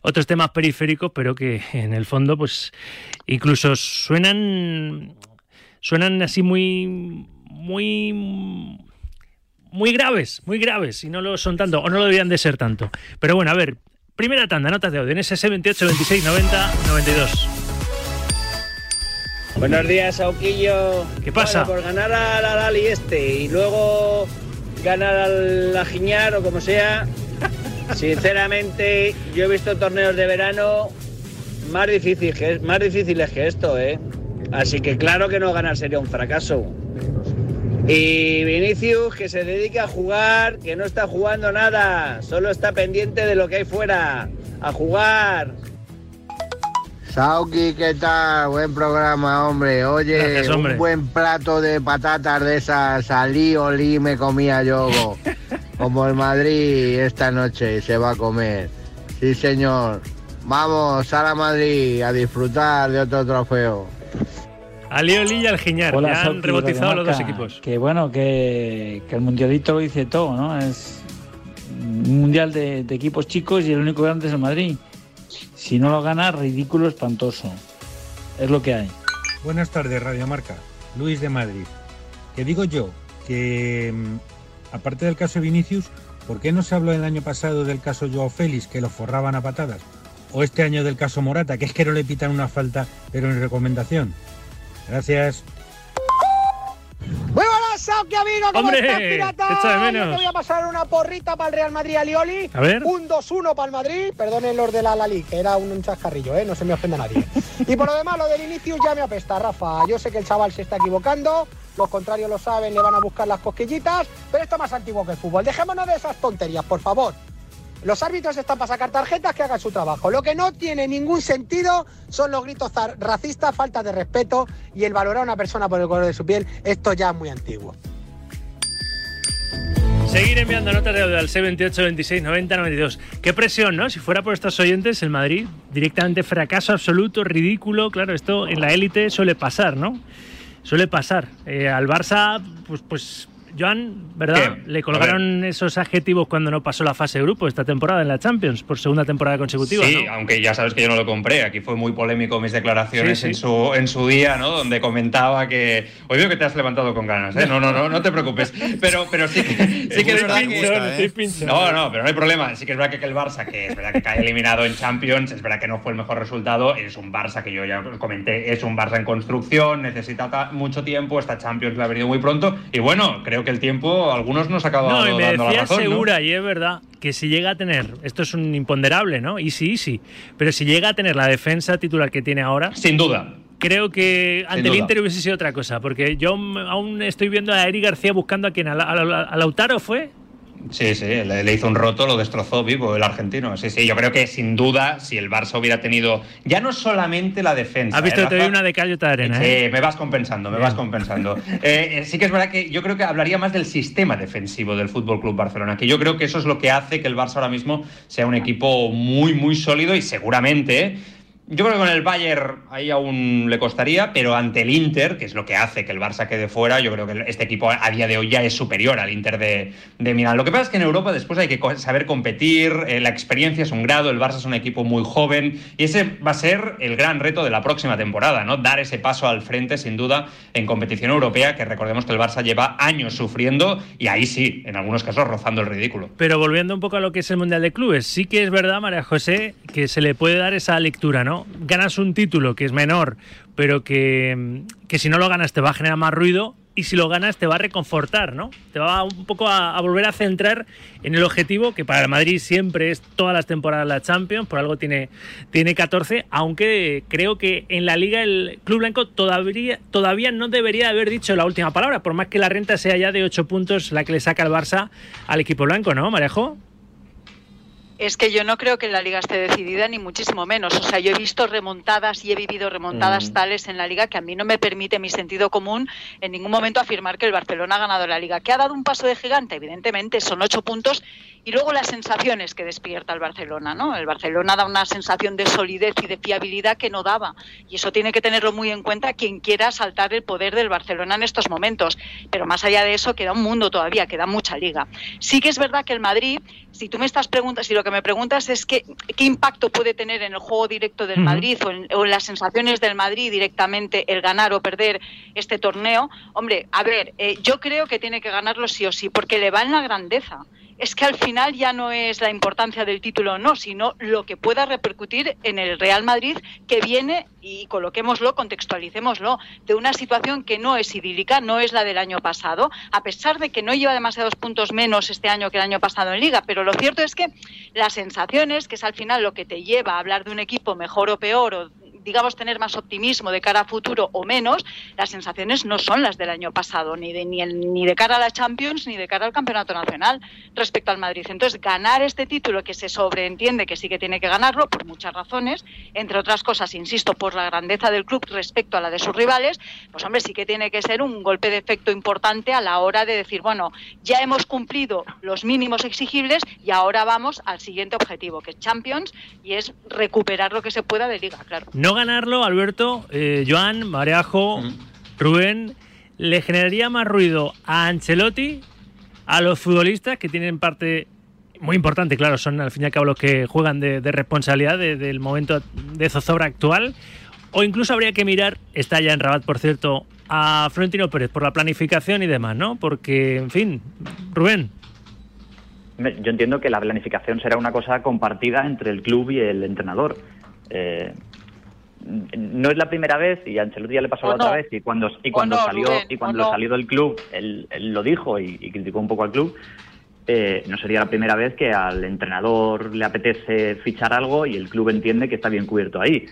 otros temas periféricos, pero que en el fondo, pues, incluso suenan, suenan así muy, muy, muy graves, muy graves, y no lo son tanto, o no lo deberían de ser tanto. Pero bueno, a ver, primera tanda, notas de audio, en SS 28, 26, 90, 92. Buenos días, Sauquillo. ¿Qué pasa? Bueno, por ganar al Alali este y luego ganar al Ajiñar o como sea, sinceramente, yo he visto torneos de verano más, difícil que, más difíciles que esto, ¿eh? Así que claro que no ganar sería un fracaso. Y Vinicius, que se dedica a jugar, que no está jugando nada, solo está pendiente de lo que hay fuera. A jugar. Sauki, ¿qué tal? Buen programa, hombre. Oye, Gracias, hombre. un buen plato de patatas de esas salí, olí, me comía yo. Como el Madrid esta noche se va a comer. Sí, señor. Vamos a la Madrid a disfrutar de otro trofeo. Alioli y Algiñar, Hola, ya han rebautizado Radio los dos equipos. Que bueno, que, que el mundialito lo dice todo, ¿no? Es Un mundial de, de equipos chicos y el único grande es el Madrid. Si no lo gana, ridículo, espantoso. Es lo que hay. Buenas tardes, Radio Marca. Luis de Madrid. Que digo yo que, mm, aparte del caso Vinicius, ¿por qué no se habló el año pasado del caso Joao Félix, que lo forraban a patadas? O este año del caso Morata, que es que no le pitan una falta, pero en recomendación. Gracias. Muy buenas, Vino, ¿cómo ¡Hombre! estás, pirata? De Yo menos. te voy a pasar una porrita para el Real Madrid Alioli. A ver. Un 2-1 para el Madrid. Perdonen los de la Lali, que era un chascarrillo, ¿eh? No se me ofenda nadie. y por lo demás, lo del Vinicius ya me apesta, Rafa. Yo sé que el chaval se está equivocando. Los contrarios lo saben, le van a buscar las cosquillitas. Pero esto es más antiguo que el fútbol. Dejémonos de esas tonterías, por favor. Los árbitros están para sacar tarjetas que hagan su trabajo. Lo que no tiene ningún sentido son los gritos racistas, falta de respeto y el valorar a una persona por el color de su piel. Esto ya es muy antiguo. Seguir enviando notas de audio al 628 26 90 92. Qué presión, ¿no? Si fuera por estos oyentes, el Madrid directamente fracaso absoluto, ridículo. Claro, esto en la élite suele pasar, ¿no? Suele pasar. Eh, al Barça, pues, pues, Joan, ¿verdad? ¿Qué? Le colgaron esos adjetivos cuando no pasó la fase de grupo esta temporada en la Champions, por segunda temporada consecutiva, Sí, ¿no? aunque ya sabes que yo no lo compré. Aquí fue muy polémico mis declaraciones Sí, sí. En, su, en su día, ¿no? Donde comentaba que. Hoy veo que te has levantado con ganas, ¿eh? No, no, no, no te preocupes. Pero, pero sí que, sí que es verdad que. No, no, pero no hay problema. Sí que es verdad que el Barça, que es verdad que cae eliminado en Champions, es verdad que no fue el mejor resultado. Es un Barça que yo ya comenté, es un Barça en construcción, necesita ta- mucho tiempo. Esta Champions la ha venido muy pronto. Y bueno, creo que el tiempo, a algunos nos ha acabado No, y me dando la decía razón. ¿no? segura, y es verdad, que si llega a tener, esto es un imponderable, ¿no? Y sí, sí, pero si llega a tener la defensa titular que tiene ahora. Sin duda. Creo que ante el. Inter hubiese sido otra cosa, porque yo aún estoy viendo a Eric García buscando a quien, a, la- a la- a Lautaro fue. Sí, sí, le, hizo un roto, lo destrozó vivo el argentino. Sí, sí, yo creo que sin duda, si el Barça hubiera tenido ya no solamente la defensa. Has visto ¿eh, que te doy una de cal y otra de arena, Sí, ¿eh? me vas compensando, me vas compensando. Eh, eh, sí que es verdad que yo creo que hablaría más del sistema defensivo del Fútbol Club Barcelona, que yo creo que eso es lo que hace que el Barça ahora mismo sea un equipo muy, muy sólido y seguramente. Yo creo que con el Bayern ahí aún le costaría, pero ante el Inter, que es lo que hace que el Barça quede fuera, yo creo que este equipo a día de hoy ya es superior al Inter de, de Milán. Lo que pasa es que en Europa después hay que saber competir, eh, la experiencia es un grado, el Barça es un equipo muy joven y ese va a ser el gran reto de la próxima temporada, ¿no? Dar ese paso al frente, sin duda, en competición europea, que recordemos que el Barça lleva años sufriendo y ahí sí, en algunos casos rozando el ridículo. Pero volviendo un poco a lo que es el Mundial de Clubes, sí que es verdad, María José, que se le puede dar esa lectura, ¿no? Ganas un título que es menor, pero que, mm, que si no lo ganas te va a generar más ruido y si lo ganas te va a reconfortar, ¿no? Te va un poco a, volver a centrar en el objetivo que para el Madrid siempre es todas las temporadas la Champions, por algo tiene, tiene 14, aunque creo que en la liga el Club Blanco todavía, todavía no debería haber dicho la última palabra, por más que la renta sea ya de 8 puntos la que le saca el Barça al equipo blanco, ¿no, Marejo? Es que yo no creo que la liga esté decidida, ni muchísimo menos. O sea, yo he visto remontadas y he vivido remontadas Mm. tales en la liga que a mí no me permite mi sentido común en ningún momento afirmar que el Barcelona ha ganado la liga. ¿Que ha dado un paso de gigante? Evidentemente, son ocho puntos. Y luego las sensaciones que despierta el Barcelona, ¿no? El Barcelona da una sensación de solidez y de fiabilidad que no daba. Y eso tiene que tenerlo muy en cuenta quien quiera saltar el poder del Barcelona en estos momentos. Pero más allá de eso, queda un mundo todavía, queda mucha liga. Sí que es verdad que el Madrid, si tú me estás preguntando, si lo que me preguntas es qué, qué impacto puede tener en el juego directo del. Madrid o en, o en las sensaciones del Madrid directamente el ganar o perder este torneo, hombre, a ver, eh, yo creo que tiene que ganarlo sí o sí, porque le va en la grandeza. Es que al final ya no es la importancia del título o no, sino lo que pueda repercutir en el Real Madrid que viene, y coloquémoslo, contextualicémoslo, de una situación que no es idílica, no es la del año pasado, a pesar de que no lleva demasiados puntos menos este año que el año pasado en Liga, pero lo cierto es que las sensaciones, que es al final lo que te lleva a hablar de un equipo mejor o peor, o digamos tener más optimismo de cara a futuro o menos, las sensaciones no son las del año pasado, ni de, ni, el- ni de cara a la Champions ni de cara al Campeonato Nacional respecto al Madrid. Entonces, ganar este título que se sobreentiende que sí que tiene que ganarlo por muchas razones, entre otras cosas, insisto, por la grandeza del club respecto a la de sus rivales, pues hombre, sí que tiene que ser un golpe de efecto importante a la hora de decir, bueno, ya hemos cumplido los mínimos exigibles y ahora vamos al siguiente objetivo, que es Champions, y es recuperar lo que se pueda de liga, claro. No ganarlo, Alberto, eh, Joan, Mareajo, Rubén, le generaría más ruido a Ancelotti, a los futbolistas que tienen parte Muy importante, claro, son al fin y al cabo los que juegan de, de responsabilidad de- del momento de zozobra actual. O incluso habría que mirar, está ya en Rabat, por cierto, a Florentino Pérez por la planificación y demás, ¿no? Porque, en fin, Rubén, Yo entiendo que la planificación será una cosa compartida entre el club y el entrenador. Eh, no es la primera vez y a Ancelotti ya le pasó la otra vez y cuando y cuando no, salió Rubén, y cuando no. salió del club él, él lo dijo y, y criticó un poco al club eh, no sería la primera vez que al entrenador le apetece fichar algo y el club entiende que está bien cubierto ahí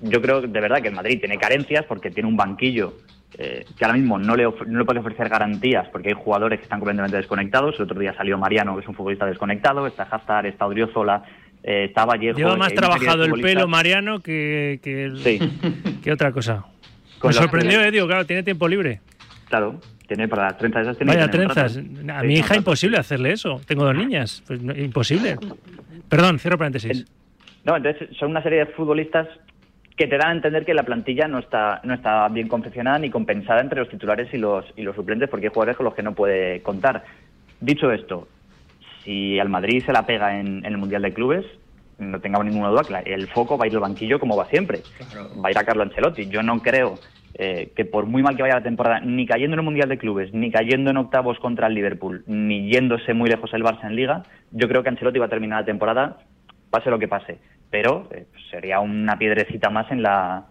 yo creo de verdad que el Madrid tiene carencias porque tiene un banquillo eh, que ahora mismo no le, no le puede ofrecer garantías porque hay jugadores que están completamente desconectados. El otro día salió Mariano, que es un futbolista desconectado, está Hazard, está Odriozola, eh, está Vallejo. lleva más trabajado el pelo Mariano que, que, el- Sí. que otra cosa. Con Me sorprendió, que- eh, digo, claro, tiene tiempo libre. Claro, tiene para las trenzas esas tiene Vaya trenzas. A Sí, mi hija imposible hacerle eso. Tengo dos niñas. Pues no- imposible. Perdón, cierro paréntesis. No, entonces son una serie de futbolistas que te dan a entender que la plantilla no está no está bien confeccionada ni compensada entre los titulares y los y los suplentes porque hay jugadores con los que no puede contar. Dicho esto, si al Madrid se la pega en, en el Mundial de Clubes, no tengamos ninguna duda que la- el foco va a ir al banquillo como va siempre. Va a ir a Carlo Ancelotti. Yo no creo eh, que por muy mal que vaya la temporada, ni cayendo en el Mundial de Clubes, ni cayendo en octavos contra el Liverpool, ni yéndose muy lejos el Barça en Liga, yo creo que Ancelotti va a terminar la temporada pase lo que pase. Pero eh, sería una piedrecita más en la,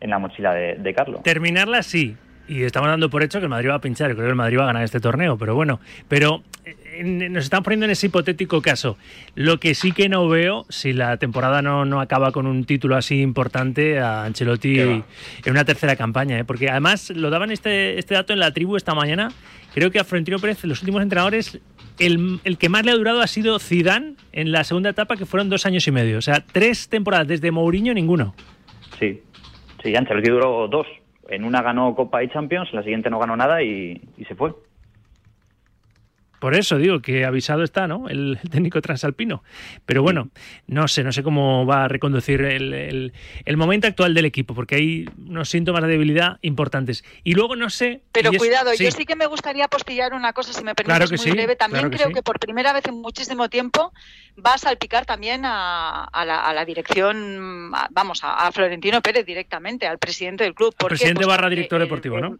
en la mochila de, de Carlo. Terminarla sí. Y estamos dando por hecho que el Madrid va a pinchar. Creo que el Madrid va a ganar este torneo, pero bueno. Pero eh, nos estamos poniendo en ese hipotético caso. Lo que sí que no veo, si la temporada no, no acaba con un título así importante, a Ancelotti en una tercera campaña. ¿eh? Porque además lo daban este, este dato en la tribu esta mañana. Creo que a Florentino Pérez, los últimos entrenadores, el, el que más le ha durado ha sido Zidane en la segunda etapa, que fueron dos años y medio. O sea, tres temporadas desde Mourinho, ninguno. Sí, sí, Ancelotti duró dos. En una ganó Copa y Champions, en la siguiente no ganó nada y, y se fue. Por eso digo que avisado está, ¿no? El, el técnico transalpino. Pero bueno, no sé, no sé cómo va a reconducir el, el- el momento actual del equipo, porque hay unos síntomas de debilidad importantes. Y luego no sé. Pero es- cuidado, sí, yo sí que me gustaría postillar una cosa, si me permites, Claro que muy sí, breve. También claro que creo sí. que por primera vez en muchísimo tiempo va a salpicar también a, a la, a la dirección, a- vamos, a, Florentino Pérez directamente, al presidente del club. Presidente Pues barra director deportivo, ¿no?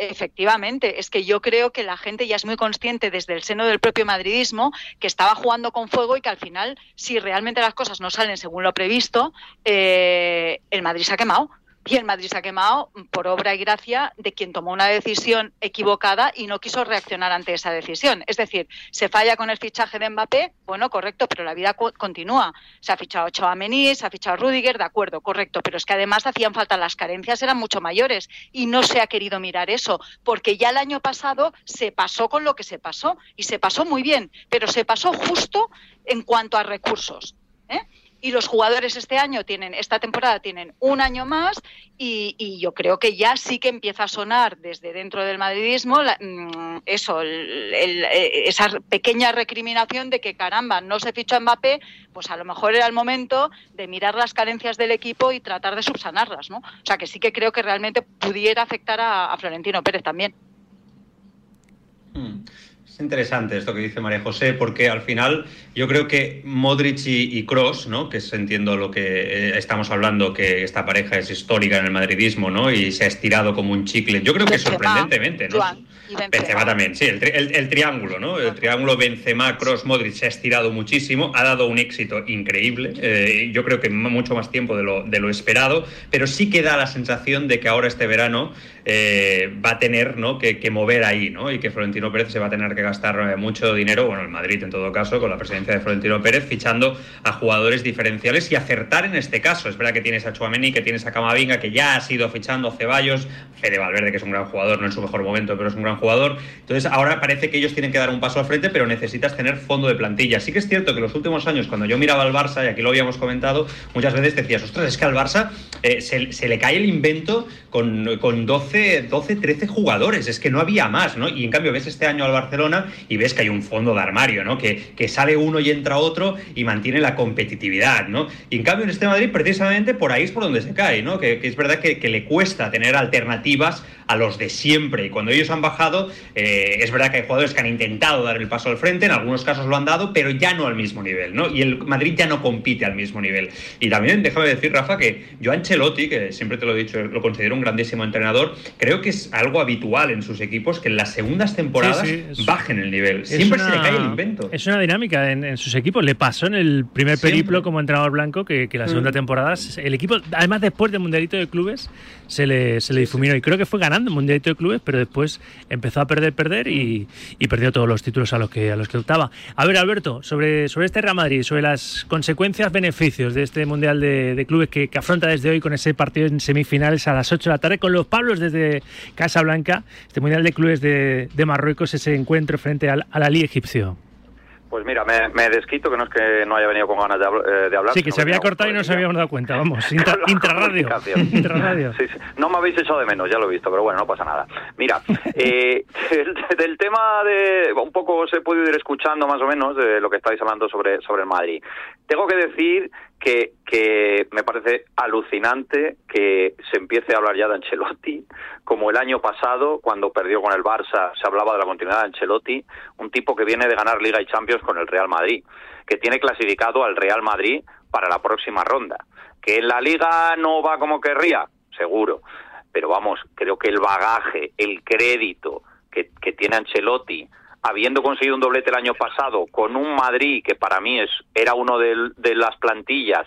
Efectivamente, es que yo creo que la gente ya es muy consciente desde el seno del propio madridismo que estaba jugando con fuego y que al final, si realmente las cosas no salen según lo previsto, eh, el Madrid se ha quemado. Y el Madrid se ha quemado por obra y gracia de quien tomó una decisión equivocada y no quiso reaccionar ante esa decisión. Es decir, se falla con el fichaje de Mbappé, bueno, correcto, pero la vida continúa. Se ha fichado Chouameni, se ha fichado Rudiger, de acuerdo, correcto, pero es que además hacían falta las carencias, eran mucho mayores y no se ha querido mirar eso, porque ya el año pasado se pasó con lo que se pasó y se pasó muy bien, pero se pasó justo en cuanto a recursos. ¿eh? Y los jugadores este año tienen, esta temporada tienen un año más y, y yo creo que ya sí que empieza a sonar desde dentro del madridismo la- mm, eso, el- eh, esa pequeña recriminación de que caramba, no se fichó a Mbappé, pues a lo mejor era el momento de mirar las carencias del equipo y tratar de subsanarlas, ¿no? O sea que sí que creo que realmente pudiera afectar a, a Florentino Pérez también. Es interesante esto que dice María José, porque al final yo creo que Modric y, Cross, ¿no? que es, entiendo lo que eh, estamos hablando, que esta pareja es histórica en el madridismo, ¿no? Y se ha estirado como un chicle. Yo creo que Benzema, sorprendentemente, ¿no? Joan y Benzema. Benzema también, sí, el, tri- el- el triángulo, ¿no? El triángulo Benzema, Cross, Modric se ha estirado muchísimo, ha dado un éxito increíble, eh, yo creo que mucho más tiempo de lo, de lo esperado, pero sí que da la sensación de que ahora este verano eh, va a tener ¿no? que, mover ahí, ¿no? Y que Florentino Pérez se va a tener que gastar eh, mucho dinero, bueno, el Madrid en todo caso, con la presidencia de Florentino Pérez, fichando a jugadores diferenciales y acertar en este caso. Es verdad que tienes a Chuameni, que tienes a Camavinga, que ya ha sido fichando Ceballos, Fede Valverde, que es un gran jugador, no en su mejor momento, pero es un gran jugador. Entonces ahora parece que ellos tienen que dar un paso al frente, pero necesitas tener fondo de plantilla. Sí que es cierto que los últimos años, cuando yo miraba al Barça, y aquí lo habíamos comentado, muchas veces decías, ostras, es que al Barça eh, se, se le cae el invento con, con 12, 12, 13 jugadores, es que no había más, ¿no? Y en cambio ves este año al Barcelona y ves que hay un fondo de armario, ¿no? Que, que sale uno y entra otro y mantiene la competitividad, ¿no? Y en cambio en este Madrid, precisamente por ahí es por donde se cae, ¿no? Que, es verdad que, que le cuesta tener alternativas a los de siempre. Y cuando ellos han bajado, eh, es verdad que hay jugadores que han intentado dar el paso al frente, en algunos casos lo han dado, pero ya no al mismo nivel, ¿no? Y el Madrid ya no compite al mismo nivel. Y también déjame decir, Rafa, que yo Ancelotti, que siempre te lo he dicho, lo considero un grandísimo entrenador, creo que es algo habitual en sus equipos que en las segundas temporadas Sí, sí, es- bajen el nivel. Siempre Es se le una- cae el invento. Es una dinámica en, en sus equipos. Le pasó en el primer Siempre. periplo como entrenador blanco que, que la segunda Mm. temporada, el equipo, además después del Mundialito de Clubes, se le, se le difuminó. Y creo que fue ganando el Mundialito de Clubes, pero después empezó a perder, perder y, y perdió todos los títulos a los que a los que optaba. A ver, Alberto, sobre, sobre este Real Madrid, sobre las consecuencias, beneficios de este Mundial de, de Clubes que, que afronta desde hoy con ese partido en semifinales a las 8 de la tarde con los Pablos desde Casa Blanca, este Mundial de Clubes de, de Marruecos, ese encuentro frente al, al Ali egipcio. Pues mira, me, me desquito que no es que no haya venido con ganas de, eh, de hablar. Sí, que se había cortado y no nos habíamos dado cuenta, vamos, intra-. Sí, sí. No me habéis echado de menos, ya lo he visto, pero bueno, no pasa nada. Mira, eh, del, del tema de. Un poco os he podido ir escuchando más o menos de lo que estáis hablando sobre, sobre el Madrid. Tengo que decir que, me parece alucinante que se empiece a hablar ya de Ancelotti, como el año pasado, cuando perdió con el Barça, se hablaba de la continuidad de Ancelotti, un tipo que viene de ganar Liga y Champions con el Real Madrid, que tiene clasificado al Real Madrid para la próxima ronda. Que en la Liga no va como querría, seguro. Pero vamos, creo que el bagaje, el crédito que tiene Ancelotti, habiendo conseguido un doblete el año pasado con un Madrid que para mí es era uno de las plantillas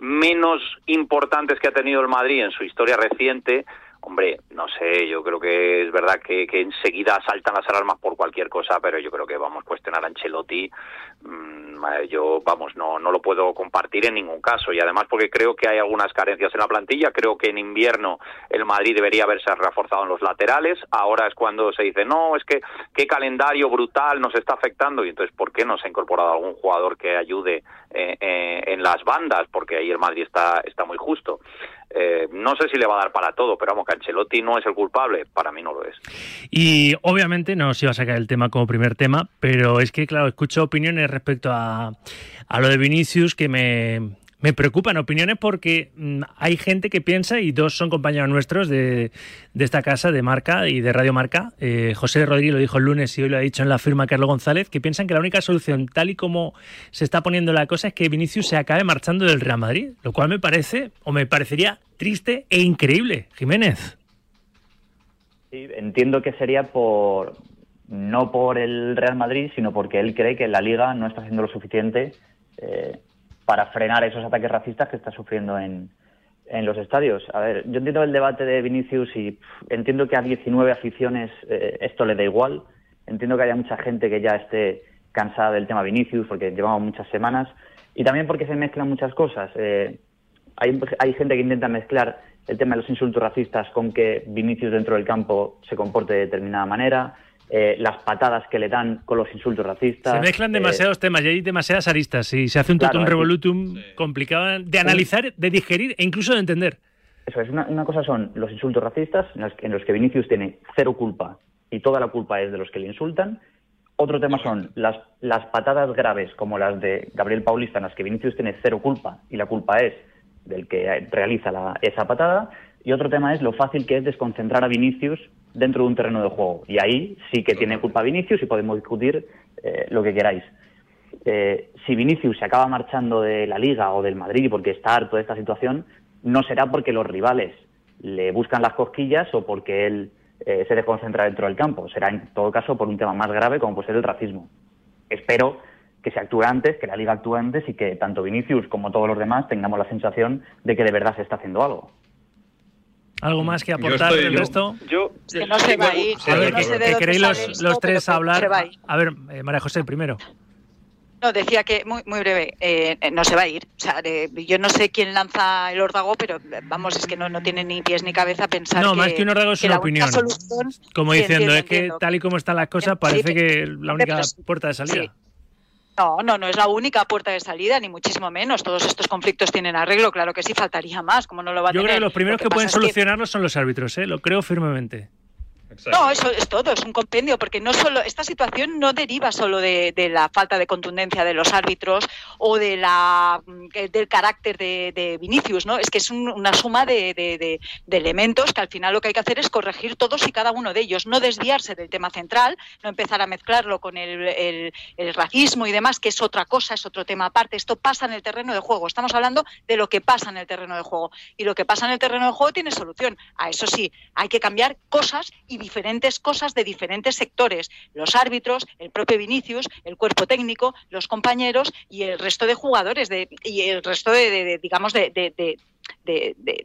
menos importantes que ha tenido el Madrid en su historia reciente, hombre, no sé, yo creo que es verdad que, que enseguida saltan las alarmas por cualquier cosa, pero yo creo que vamos, cuestionar a Ancelotti, yo, vamos, no, no lo puedo compartir en ningún caso, y además porque creo que hay algunas carencias en la plantilla, creo que en invierno el Madrid debería haberse reforzado en los laterales, ahora es cuando se dice, no, es que qué calendario brutal nos está afectando, y entonces, ¿por qué no se ha incorporado algún jugador que ayude eh, eh, en las bandas? Porque ahí el Madrid está, está muy justo. Eh, no sé si le va a dar para todo, pero vamos, que Ancelotti no es el culpable, para mí no lo es. Y obviamente no os iba a sacar el tema como primer tema, pero es que, claro, escucho opiniones respecto a, a lo de Vinicius que me, me preocupan. Opiniones porque mm, hay gente que piensa, y dos son compañeros nuestros de, de esta casa, de Marca y de Radio Marca. eh, José Rodríguez lo dijo el lunes y hoy lo ha dicho en la firma Carlos González, que piensan que la única solución, tal y como se está poniendo la cosa, es que Vinicius se acabe marchando del Real Madrid. Lo cual me parece, o me parecería triste e increíble. Jiménez. Entiendo que sería por no por el Real Madrid, sino porque él cree que la Liga no está haciendo lo suficiente eh, para frenar esos ataques racistas que está sufriendo en, en los estadios. A ver, yo entiendo el debate de Vinicius y pff, entiendo que a 19 aficiones eh, esto le da igual. Entiendo que haya mucha gente que ya esté cansada del tema Vinicius porque llevamos muchas semanas y también porque se mezclan muchas cosas. Eh, hay, hay gente que intenta mezclar el tema de los insultos racistas con que Vinicius dentro del campo se comporte de determinada manera, eh, las patadas que le dan con los insultos racistas. Se mezclan eh, demasiados temas y hay demasiadas aristas y se hace un Claro, totum revolutum complicado de analizar, de digerir e incluso de entender. Eso es, una, una cosa son los insultos racistas, en los, que- en los que Vinicius tiene cero culpa y toda la culpa es de los que le insultan. Otro tema son las, las patadas graves, como las de Gabriel Paulista, en las que Vinicius tiene cero culpa y la culpa es del que realiza la- esa patada. Y otro tema es lo fácil que es desconcentrar a Vinicius dentro de un terreno de juego. Y ahí sí que tiene culpa Vinicius y podemos discutir eh, lo que queráis. Eh, si Vinicius se acaba marchando de la Liga o del Madrid porque está harto de esta situación, no será porque los rivales le buscan las cosquillas o porque él eh, se desconcentra dentro del campo. Será en todo caso por un tema más grave como puede ser el racismo. Espero que se actúe antes, que la Liga actúe antes y que tanto Vinicius como todos los demás tengamos la sensación de que de verdad se está haciendo algo. ¿Algo más que aportar del resto? Yo, Que no se va a ir. A ver, que, queréis los, esto, los tres hablar. a ver, eh, María José, primero. No, decía que, muy, muy breve, eh, no se va a ir. O sea, eh, yo no sé quién lanza el órdago, pero vamos, es que no, no tiene ni pies ni cabeza pensar No, que, más que un órdago es una opinión. solución- Como Sí, diciendo, entiendo, es que entiendo. tal y como están las cosas, parece que la única puerta de salida. No, no, no es la única puerta de salida, ni muchísimo menos. Todos estos conflictos tienen arreglo, claro que sí, faltaría más, como no lo va a Yo tener. creo que los primeros Lo que, pueden pasa es que- solucionarlo son los árbitros, ¿eh? lo creo firmemente. No, eso es todo, es un compendio, porque no solo esta situación no deriva solo de, la falta de contundencia de los árbitros o de la mm, del carácter de, Vinicius, ¿no? Es que es un- una suma de, elementos que al final lo que hay que hacer es corregir todos y cada uno de ellos, no desviarse del tema central, no empezar a mezclarlo con el- el racismo y demás, que es otra cosa, es otro tema aparte. Esto pasa en el terreno de juego. Estamos hablando de lo que pasa en el terreno de juego. Y lo que pasa en el terreno de juego tiene solución. A eso sí, hay que cambiar cosas y diferentes cosas de diferentes sectores. Los árbitros, el propio Vinicius, el cuerpo técnico, los compañeros y el resto de jugadores de, y el resto de, de- de, digamos, de, de- de-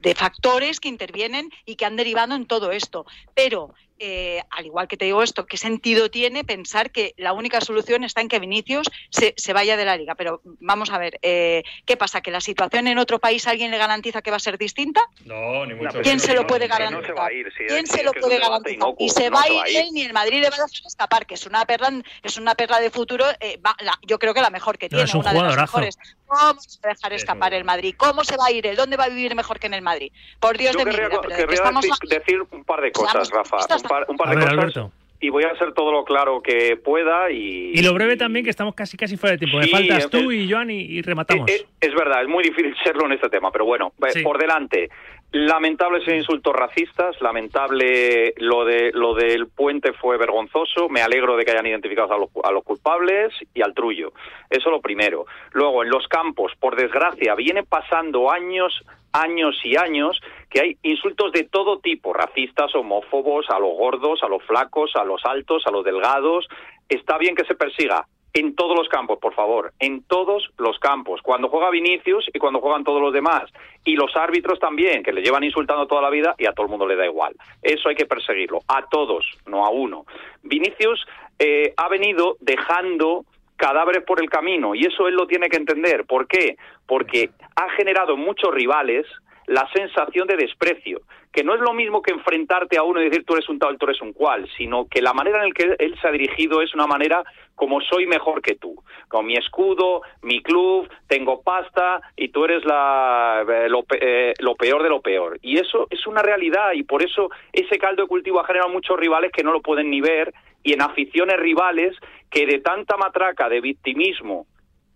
de- factores que intervienen y que han derivado en todo esto. Pero, eh, al igual que te digo esto, ¿qué sentido tiene pensar que la única solución está en que Vinicius se, se vaya de la liga? Pero vamos a ver, eh, ¿qué pasa? ¿Que la situación en otro país alguien le garantiza que va a ser distinta? No, ni mucho ¿Quién se lo puede no, no, garantizar? se va a ir, sí, ¿Quién se lo puede garantizar? Y se no va a se ir va a ir. él ni el Madrid le va a dejar escapar, que es una perla, es una perla de futuro, eh, va- la- yo creo que la mejor que No, tiene, es un una de las mejores. ¿Cómo se va a dejar escapar el Madrid? ¿Cómo se va a ir él? ¿Dónde va a vivir mejor que en el Madrid? Por Dios Yo de mi querría, vida, pero querría estamos decir, decir un par de cosas, Rafa. Un par, un par de ver, cosas. Alberto. Y voy a hacer todo lo claro que pueda y... Y lo breve también, que estamos casi casi fuera de tiempo. Me Sí, faltas eh, tú y Joan y, y rematamos. Eh, Es verdad, es muy difícil serlo en este tema, pero bueno, eh, Sí. por delante. Lamentable ese insultos racistas, lamentable lo de lo del puente fue vergonzoso. Me alegro de que hayan identificado a los, a los culpables y al trullo. Eso lo primero. Luego, en los campos, por desgracia, viene pasando años, años y años que hay insultos de todo tipo, racistas, homófobos, a los gordos, a los flacos, a los altos, a los delgados. Está bien que se persiga, en todos los campos, por favor, en todos los campos. Cuando juega Vinicius y cuando juegan todos los demás. Y los árbitros también, que le llevan insultando toda la vida y a todo el mundo le da igual. Eso hay que perseguirlo, a todos, no a uno. Vinicius eh, ha venido dejando cadáveres por el camino y eso él lo tiene que entender. ¿Por qué? Porque ha generado en muchos rivales la sensación de desprecio, que no es lo mismo que enfrentarte a uno y decir tú eres un tal, tú eres un cual, sino que la manera en la que él se ha dirigido es una manera como soy mejor que tú, con mi escudo, mi club, tengo pasta y tú eres la, eh, lo, eh, lo peor de lo peor. Y eso es una realidad y por eso ese caldo de cultivo ha generado muchos rivales que no lo pueden ni ver y en aficiones rivales que de tanta matraca de victimismo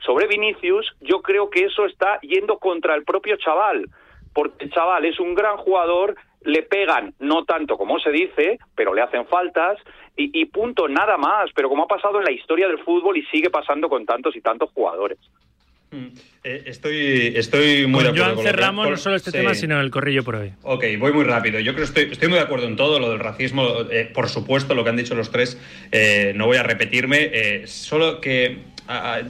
sobre Vinicius, yo creo que eso está yendo contra el propio chaval, porque el chaval es un gran jugador, le pegan, no tanto como se dice, pero le hacen faltas, y, y punto, nada más, pero como ha pasado en la historia del fútbol y sigue pasando con tantos y tantos jugadores. Eh, estoy, estoy muy Con de acuerdo Joan cerramos con- no solo este sí. tema, sino el corrillo por hoy. Ok, voy muy rápido. Yo creo que estoy, estoy muy de acuerdo en todo, lo del racismo, eh, por supuesto, lo que han dicho los tres, eh, no voy a repetirme, eh, solo que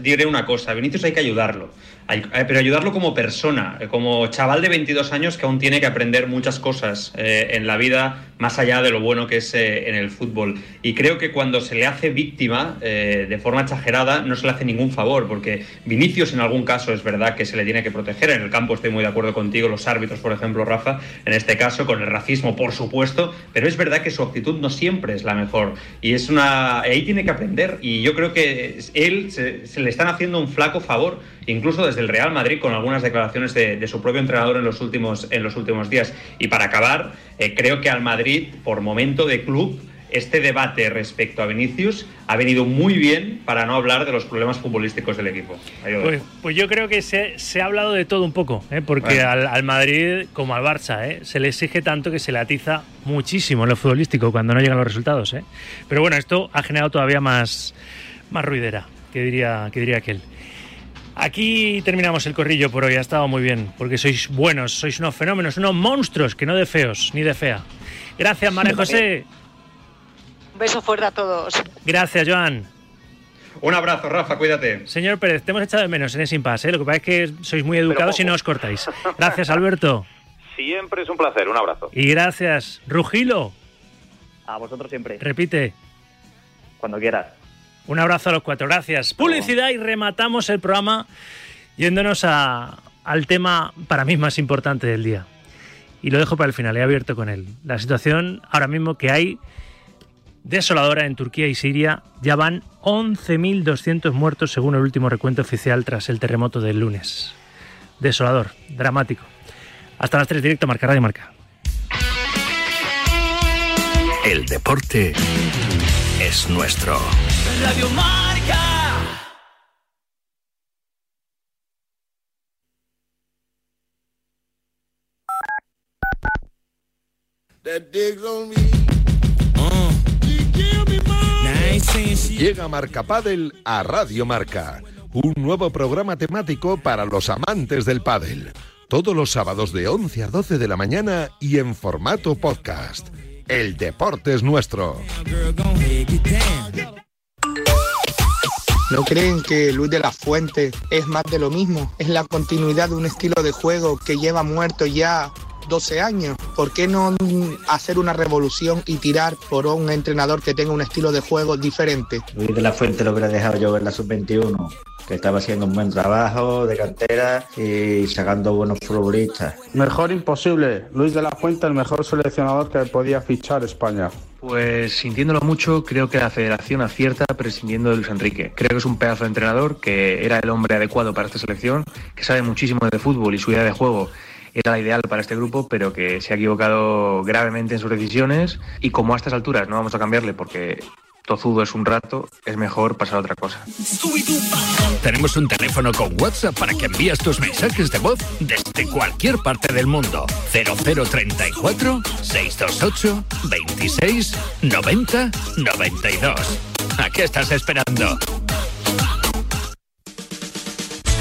diré una cosa, Vinicius hay que ayudarlo, Eh, pero ayudarlo como persona, eh, como chaval de 22 años que aún tiene que aprender muchas cosas eh, en la vida, más allá de lo bueno que es eh, en el fútbol. Y creo que cuando se le hace víctima eh, de forma exagerada, no se le hace ningún favor, porque Vinicius en algún caso es verdad que se le tiene que proteger, en el campo estoy muy de acuerdo contigo, los árbitros, por ejemplo, Rafa, en este caso, con el racismo, por supuesto, pero es verdad que su actitud no siempre es la mejor. Y es una. Ahí tiene que aprender. Y yo creo que él se, se le están haciendo un flaco favor, incluso desde el Real Madrid, con algunas declaraciones de, de su propio entrenador en los últimos, en los últimos días. Y para acabar, eh, creo que al Madrid, por momento de club, este debate respecto a Vinicius ha venido muy bien para no hablar de los problemas futbolísticos del equipo. Pues, pues yo creo que se, se ha hablado de todo un poco, ¿eh? porque Bueno. al, al Madrid, como al Barça, ¿eh? se le exige tanto que se le atiza muchísimo en lo futbolístico cuando no llegan los resultados. ¿eh? Pero bueno, esto ha generado todavía más, más ruidera, que diría, que diría aquel. Aquí terminamos el corrillo por hoy, ha estado muy bien, porque sois buenos, sois unos fenómenos, unos monstruos, que no de feos, ni de fea. Gracias, María José. Un beso fuerte a todos. Gracias, Joan. Un abrazo, Rafa, cuídate. Señor Pérez, te hemos echado de menos en ese impasse. ¿eh? Lo que pasa es que sois muy educados y no os cortáis. Gracias, Alberto. Siempre es un placer, un abrazo. Y gracias, Rugilo. A vosotros siempre. Repite. Cuando quieras. Un abrazo a los cuatro. Gracias. Publicidad y rematamos el programa yéndonos a- al tema para mí más importante del día. Y lo dejo para el final, he abierto con él. La situación ahora mismo que hay desoladora en Turquía y Siria. Ya van 11.200 muertos según el último recuento oficial tras el terremoto del lunes. Desolador, dramático. Hasta las 3 directo, Marca Radio Marca. El deporte es nuestro. Radio Marca. Llega Marca Padel a Radio Marca, un nuevo programa temático para los amantes del pádel. Todos los sábados de 11 a 12 de la mañana y en formato podcast. El deporte es nuestro. ¿No creen que Luis de la Fuente es más de lo mismo? Es la continuidad de un estilo de juego que lleva muerto ya 12 años. ¿Por qué no hacer una revolución y tirar por un entrenador que tenga un estilo de juego diferente? Luis de la Fuente lo hubiera dejado yo en la sub-21, que estaba haciendo un buen trabajo de cantera y sacando buenos futbolistas. Mejor imposible. Luis de la Fuente, el mejor seleccionador que podía fichar España. Pues sintiéndolo mucho, creo que la federación acierta prescindiendo de Luis Enrique. Creo que es un pedazo de entrenador, que era el hombre adecuado para esta selección, que sabe muchísimo de fútbol y su idea de juego era la ideal para este grupo, pero que se ha equivocado gravemente en sus decisiones y como a estas alturas no vamos a cambiarle porque tozudo es un rato, es mejor pasar a otra cosa. Tenemos un teléfono con WhatsApp para que envíes tus mensajes de voz desde cualquier parte del mundo. 0034 628 26 90 92. ¿A qué estás esperando?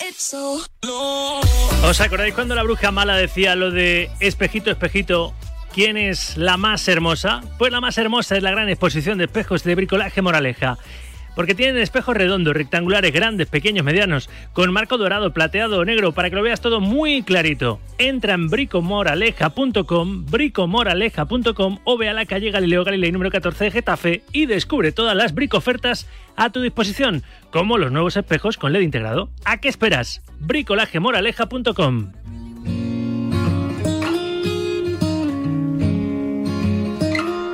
It so ¿Os acordáis cuando la bruja mala decía lo de espejito, espejito? ¿Quién es la más hermosa? Pues la más hermosa es la gran exposición de espejos de bricolaje Moraleja. Porque tienen espejos redondos, rectangulares, grandes, pequeños, medianos, con marco dorado, plateado o negro, para que lo veas todo muy clarito. Entra en bricomoraleja.com, bricomoraleja.com o ve a la calle Galileo Galilei número 14 de Getafe y descubre todas las bricofertas a tu disposición, como los nuevos espejos con LED integrado. ¿A qué esperas? bricolajemoraleja.com.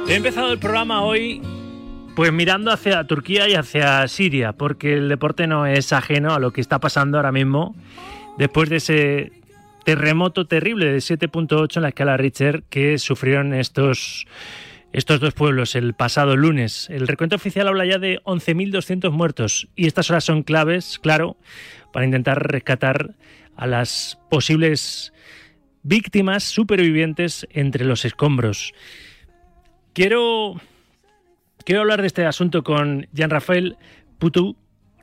He empezado el programa hoy pues mirando hacia Turquía y hacia Siria, porque el deporte no es ajeno a lo que está pasando ahora mismo después de ese terremoto terrible de 7.8 en la escala Richter que sufrieron estos, estos dos pueblos el pasado lunes. El recuento oficial habla ya de 11.200 muertos y estas horas son claves, claro, para intentar rescatar a las posibles víctimas supervivientes entre los escombros. Quiero Quiero hablar de este asunto con Jean-Rafael Putu,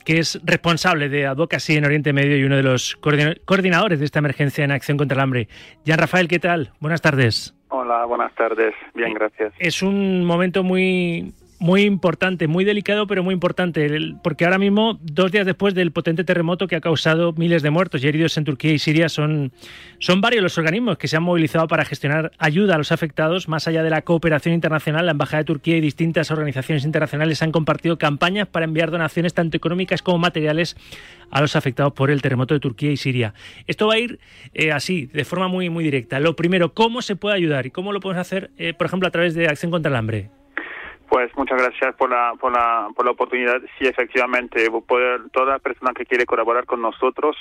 que es responsable de Advocacy en Oriente Medio y uno de los coordina- coordinadores de esta emergencia en acción contra el hambre. Jean-Rafael, ¿qué tal? Buenas tardes. Hola, buenas tardes. Bien, gracias. Es un momento muy, muy importante, muy delicado, pero muy importante, porque ahora mismo, dos días después del potente terremoto que ha causado miles de muertos y heridos en Turquía y Siria, son, son varios los organismos que se han movilizado para gestionar ayuda a los afectados. Más allá de la cooperación internacional, la Embajada de Turquía y distintas organizaciones internacionales han compartido campañas para enviar donaciones tanto económicas como materiales a los afectados por el terremoto de Turquía y Siria. Esto va a ir eh, así, de forma muy, muy directa. Lo primero, ¿cómo se puede ayudar y cómo lo podemos hacer, eh, por ejemplo, a través de Acción contra el Hambre? Pues muchas gracias por la, por la, por la oportunidad. Sí, efectivamente, poder, toda persona que quiere colaborar con nosotros,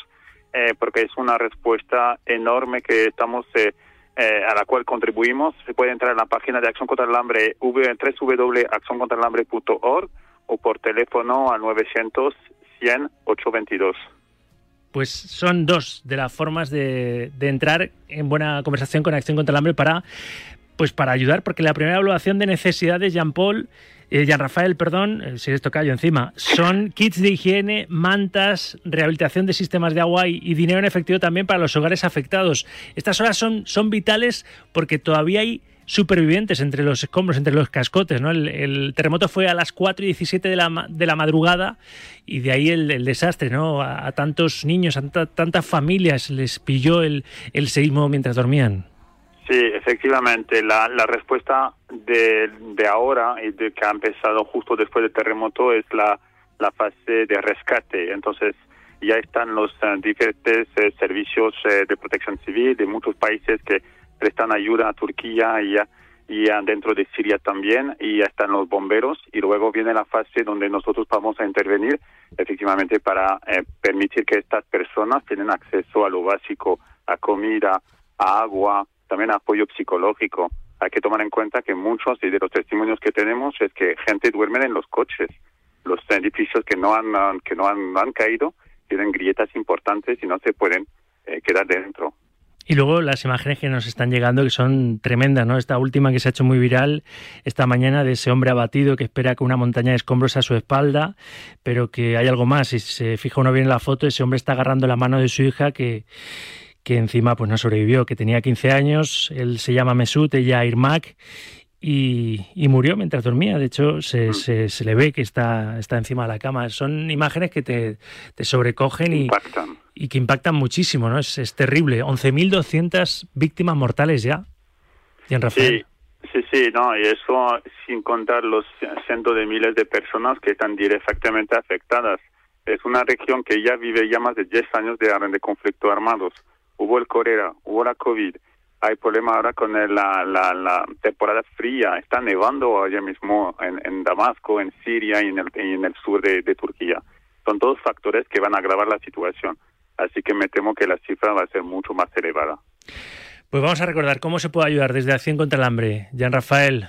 eh, porque es una respuesta enorme que estamos, eh, eh, a la cual contribuimos, se puede entrar en la página de Acción contra el Hambre, www.accioncontraelambre.org o por teléfono al 900 100 822. Pues son dos de las formas de, de entrar en buena conversación con Acción contra el Hambre para pues para ayudar, porque la primera evaluación de necesidades, Jean Paul, eh, Jean Rafael, perdón, eh, si esto callo encima, son kits de higiene, mantas, rehabilitación de sistemas de agua y, dinero en efectivo también para los hogares afectados. Estas horas son, vitales porque todavía hay supervivientes entre los escombros, entre los cascotes. ¿no? El, terremoto fue a las 4 y 17 de la, de la madrugada y de ahí el, desastre. ¿no? A, tantos niños, a tanta- tantas familias les pilló el, el seísmo mientras dormían. Sí, efectivamente, la, la respuesta de, de ahora y de que ha empezado justo después del terremoto es la, la fase de rescate. Entonces, ya están los eh, diferentes eh, servicios eh, de protección civil de muchos países que prestan ayuda a Turquía y, a- y a dentro de Siria también, y ya están los bomberos, y luego viene la fase donde nosotros vamos a intervenir efectivamente para eh, permitir que estas personas tienen acceso a lo básico, a comida, a agua, también apoyo psicológico. Hay que tomar en cuenta que muchos y de los testimonios que tenemos es que gente duerme en los coches. Los edificios que no han, que no han, no han caído tienen grietas importantes y no se pueden eh, quedar dentro. Y luego las imágenes que nos están llegando que son tremendas, ¿no? Esta última que se ha hecho muy viral esta mañana de ese hombre abatido que espera con una montaña de escombros a su espalda, pero que hay algo más. Si se fija uno bien en la foto, ese hombre está agarrando la mano de su hija que, que encima pues no sobrevivió, que tenía 15 años, él se llama Mesut, ella Irmak, y, y murió mientras dormía. De hecho, se, se, se le ve que está, está encima de la cama. Son imágenes que te, te sobrecogen y, y que impactan muchísimo, ¿no? Es, es terrible. 11.200 víctimas mortales ya. Jean Rafael. Sí, sí, sí, no, y eso sin contar los cientos de miles de personas que están directamente afectadas. Es una región que ya vive ya más de 10 años de, de conflicto armados. Hubo el cólera, hubo la COVID, hay problema ahora con la, la, la temporada fría, está nevando allá mismo en, en Damasco, en Siria y en el, y en el sur de, de Turquía. Son todos factores que van a agravar la situación. Así que me temo que la cifra va a ser mucho más elevada. Pues vamos a recordar cómo se puede ayudar desde Acción contra el Hambre. Jean Rafael.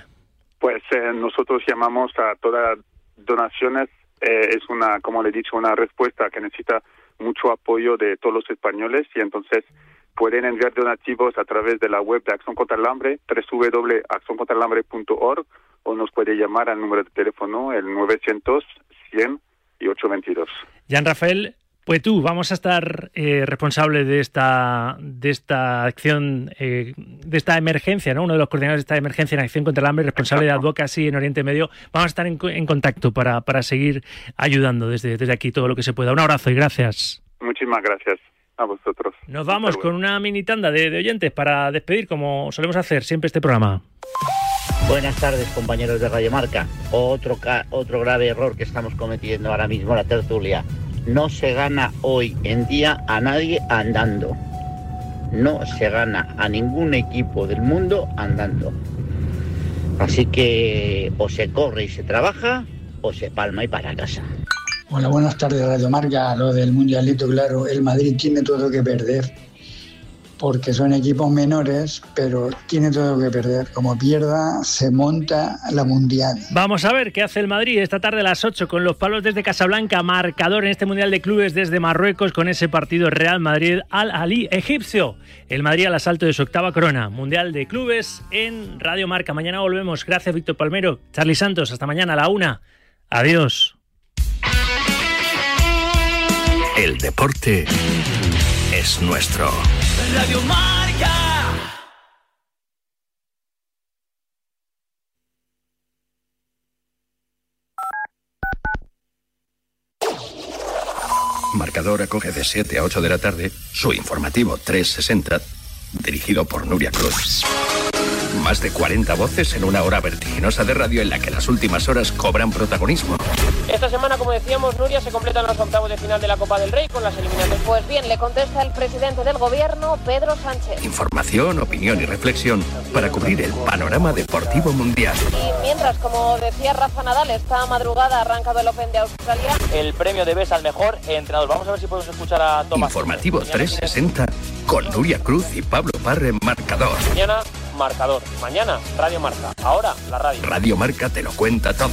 Pues eh, nosotros llamamos a todas donaciones. eh, es una, como le he dicho, una respuesta que necesita mucho apoyo de todos los españoles y entonces pueden enviar donativos a través de la web de Acción contra el Hambre, www.accioncontraelhambre.org o nos puede llamar al número de teléfono el 900 100 y 822. Jean Rafael, pues tú, vamos a estar eh, responsables de esta, de esta acción, eh, de esta emergencia, ¿no? Uno de los coordinadores de esta emergencia en Acción contra el Hambre, responsable de Advocacy en Oriente Medio. Vamos a estar en, co- en contacto para, para seguir ayudando desde, desde aquí todo lo que se pueda. Un abrazo y gracias. Muchísimas gracias a vosotros. Nos vamos con una mini tanda de, de oyentes para despedir, como solemos hacer siempre este programa. Buenas tardes, compañeros de Radio Marca. Otro, ca- otro grave error que estamos cometiendo ahora mismo la tertulia. No se gana hoy en día a nadie andando. No se gana a ningún equipo del mundo andando. Así que o se corre y se trabaja o se palma y para casa. Hola, buenas tardes, Radio Marca. Lo del Mundialito, claro, el Madrid tiene todo que perder, porque son equipos menores, pero tiene todo que perder. Como pierda, se monta la Mundial. Vamos a ver qué hace el Madrid esta tarde a las 8 con los palos desde Casablanca, marcador en este Mundial de Clubes desde Marruecos con ese partido Real Madrid al Ali egipcio. El Madrid al asalto de su octava corona. Mundial de Clubes en Radio Marca. Mañana volvemos. Gracias, Víctor Palmero. Charlie Santos, hasta mañana a la una. Adiós. El deporte es nuestro. Radio Marca. Marcador acoge de 7 a 8 de la tarde su informativo 360, dirigido por Nuria Cruz. Más de 40 voces en una hora vertiginosa de radio en la que las últimas horas cobran protagonismo. Esta semana, como decíamos, Nuria, se completan los octavos de final de la Copa del Rey con las eliminatorias. Pues bien, le contesta el presidente del gobierno, Pedro Sánchez. Información, opinión y reflexión para cubrir el panorama deportivo mundial. Y mientras, como decía Rafa Nadal, esta madrugada ha arrancado el Open de Australia. El premio de BES al mejor entrenador. Vamos a ver si podemos escuchar a Tomás. Informativo 360 con Nuria Cruz y Pablo Parre Marcador. Mañana, marcador. Mañana, Radio Marca. Ahora, la radio. Radio Marca te lo cuenta todo.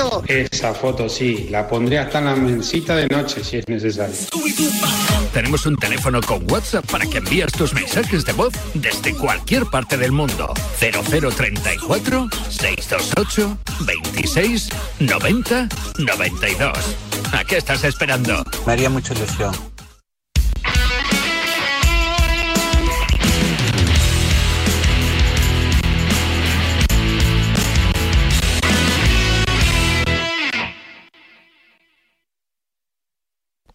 Esa foto sí, la pondré hasta en la mesita de noche si es necesario. Tenemos un teléfono con WhatsApp para que envíes tus mensajes de voz desde cualquier parte del mundo. 0034 628 26 90 92. ¿A qué estás esperando? Me haría mucha ilusión.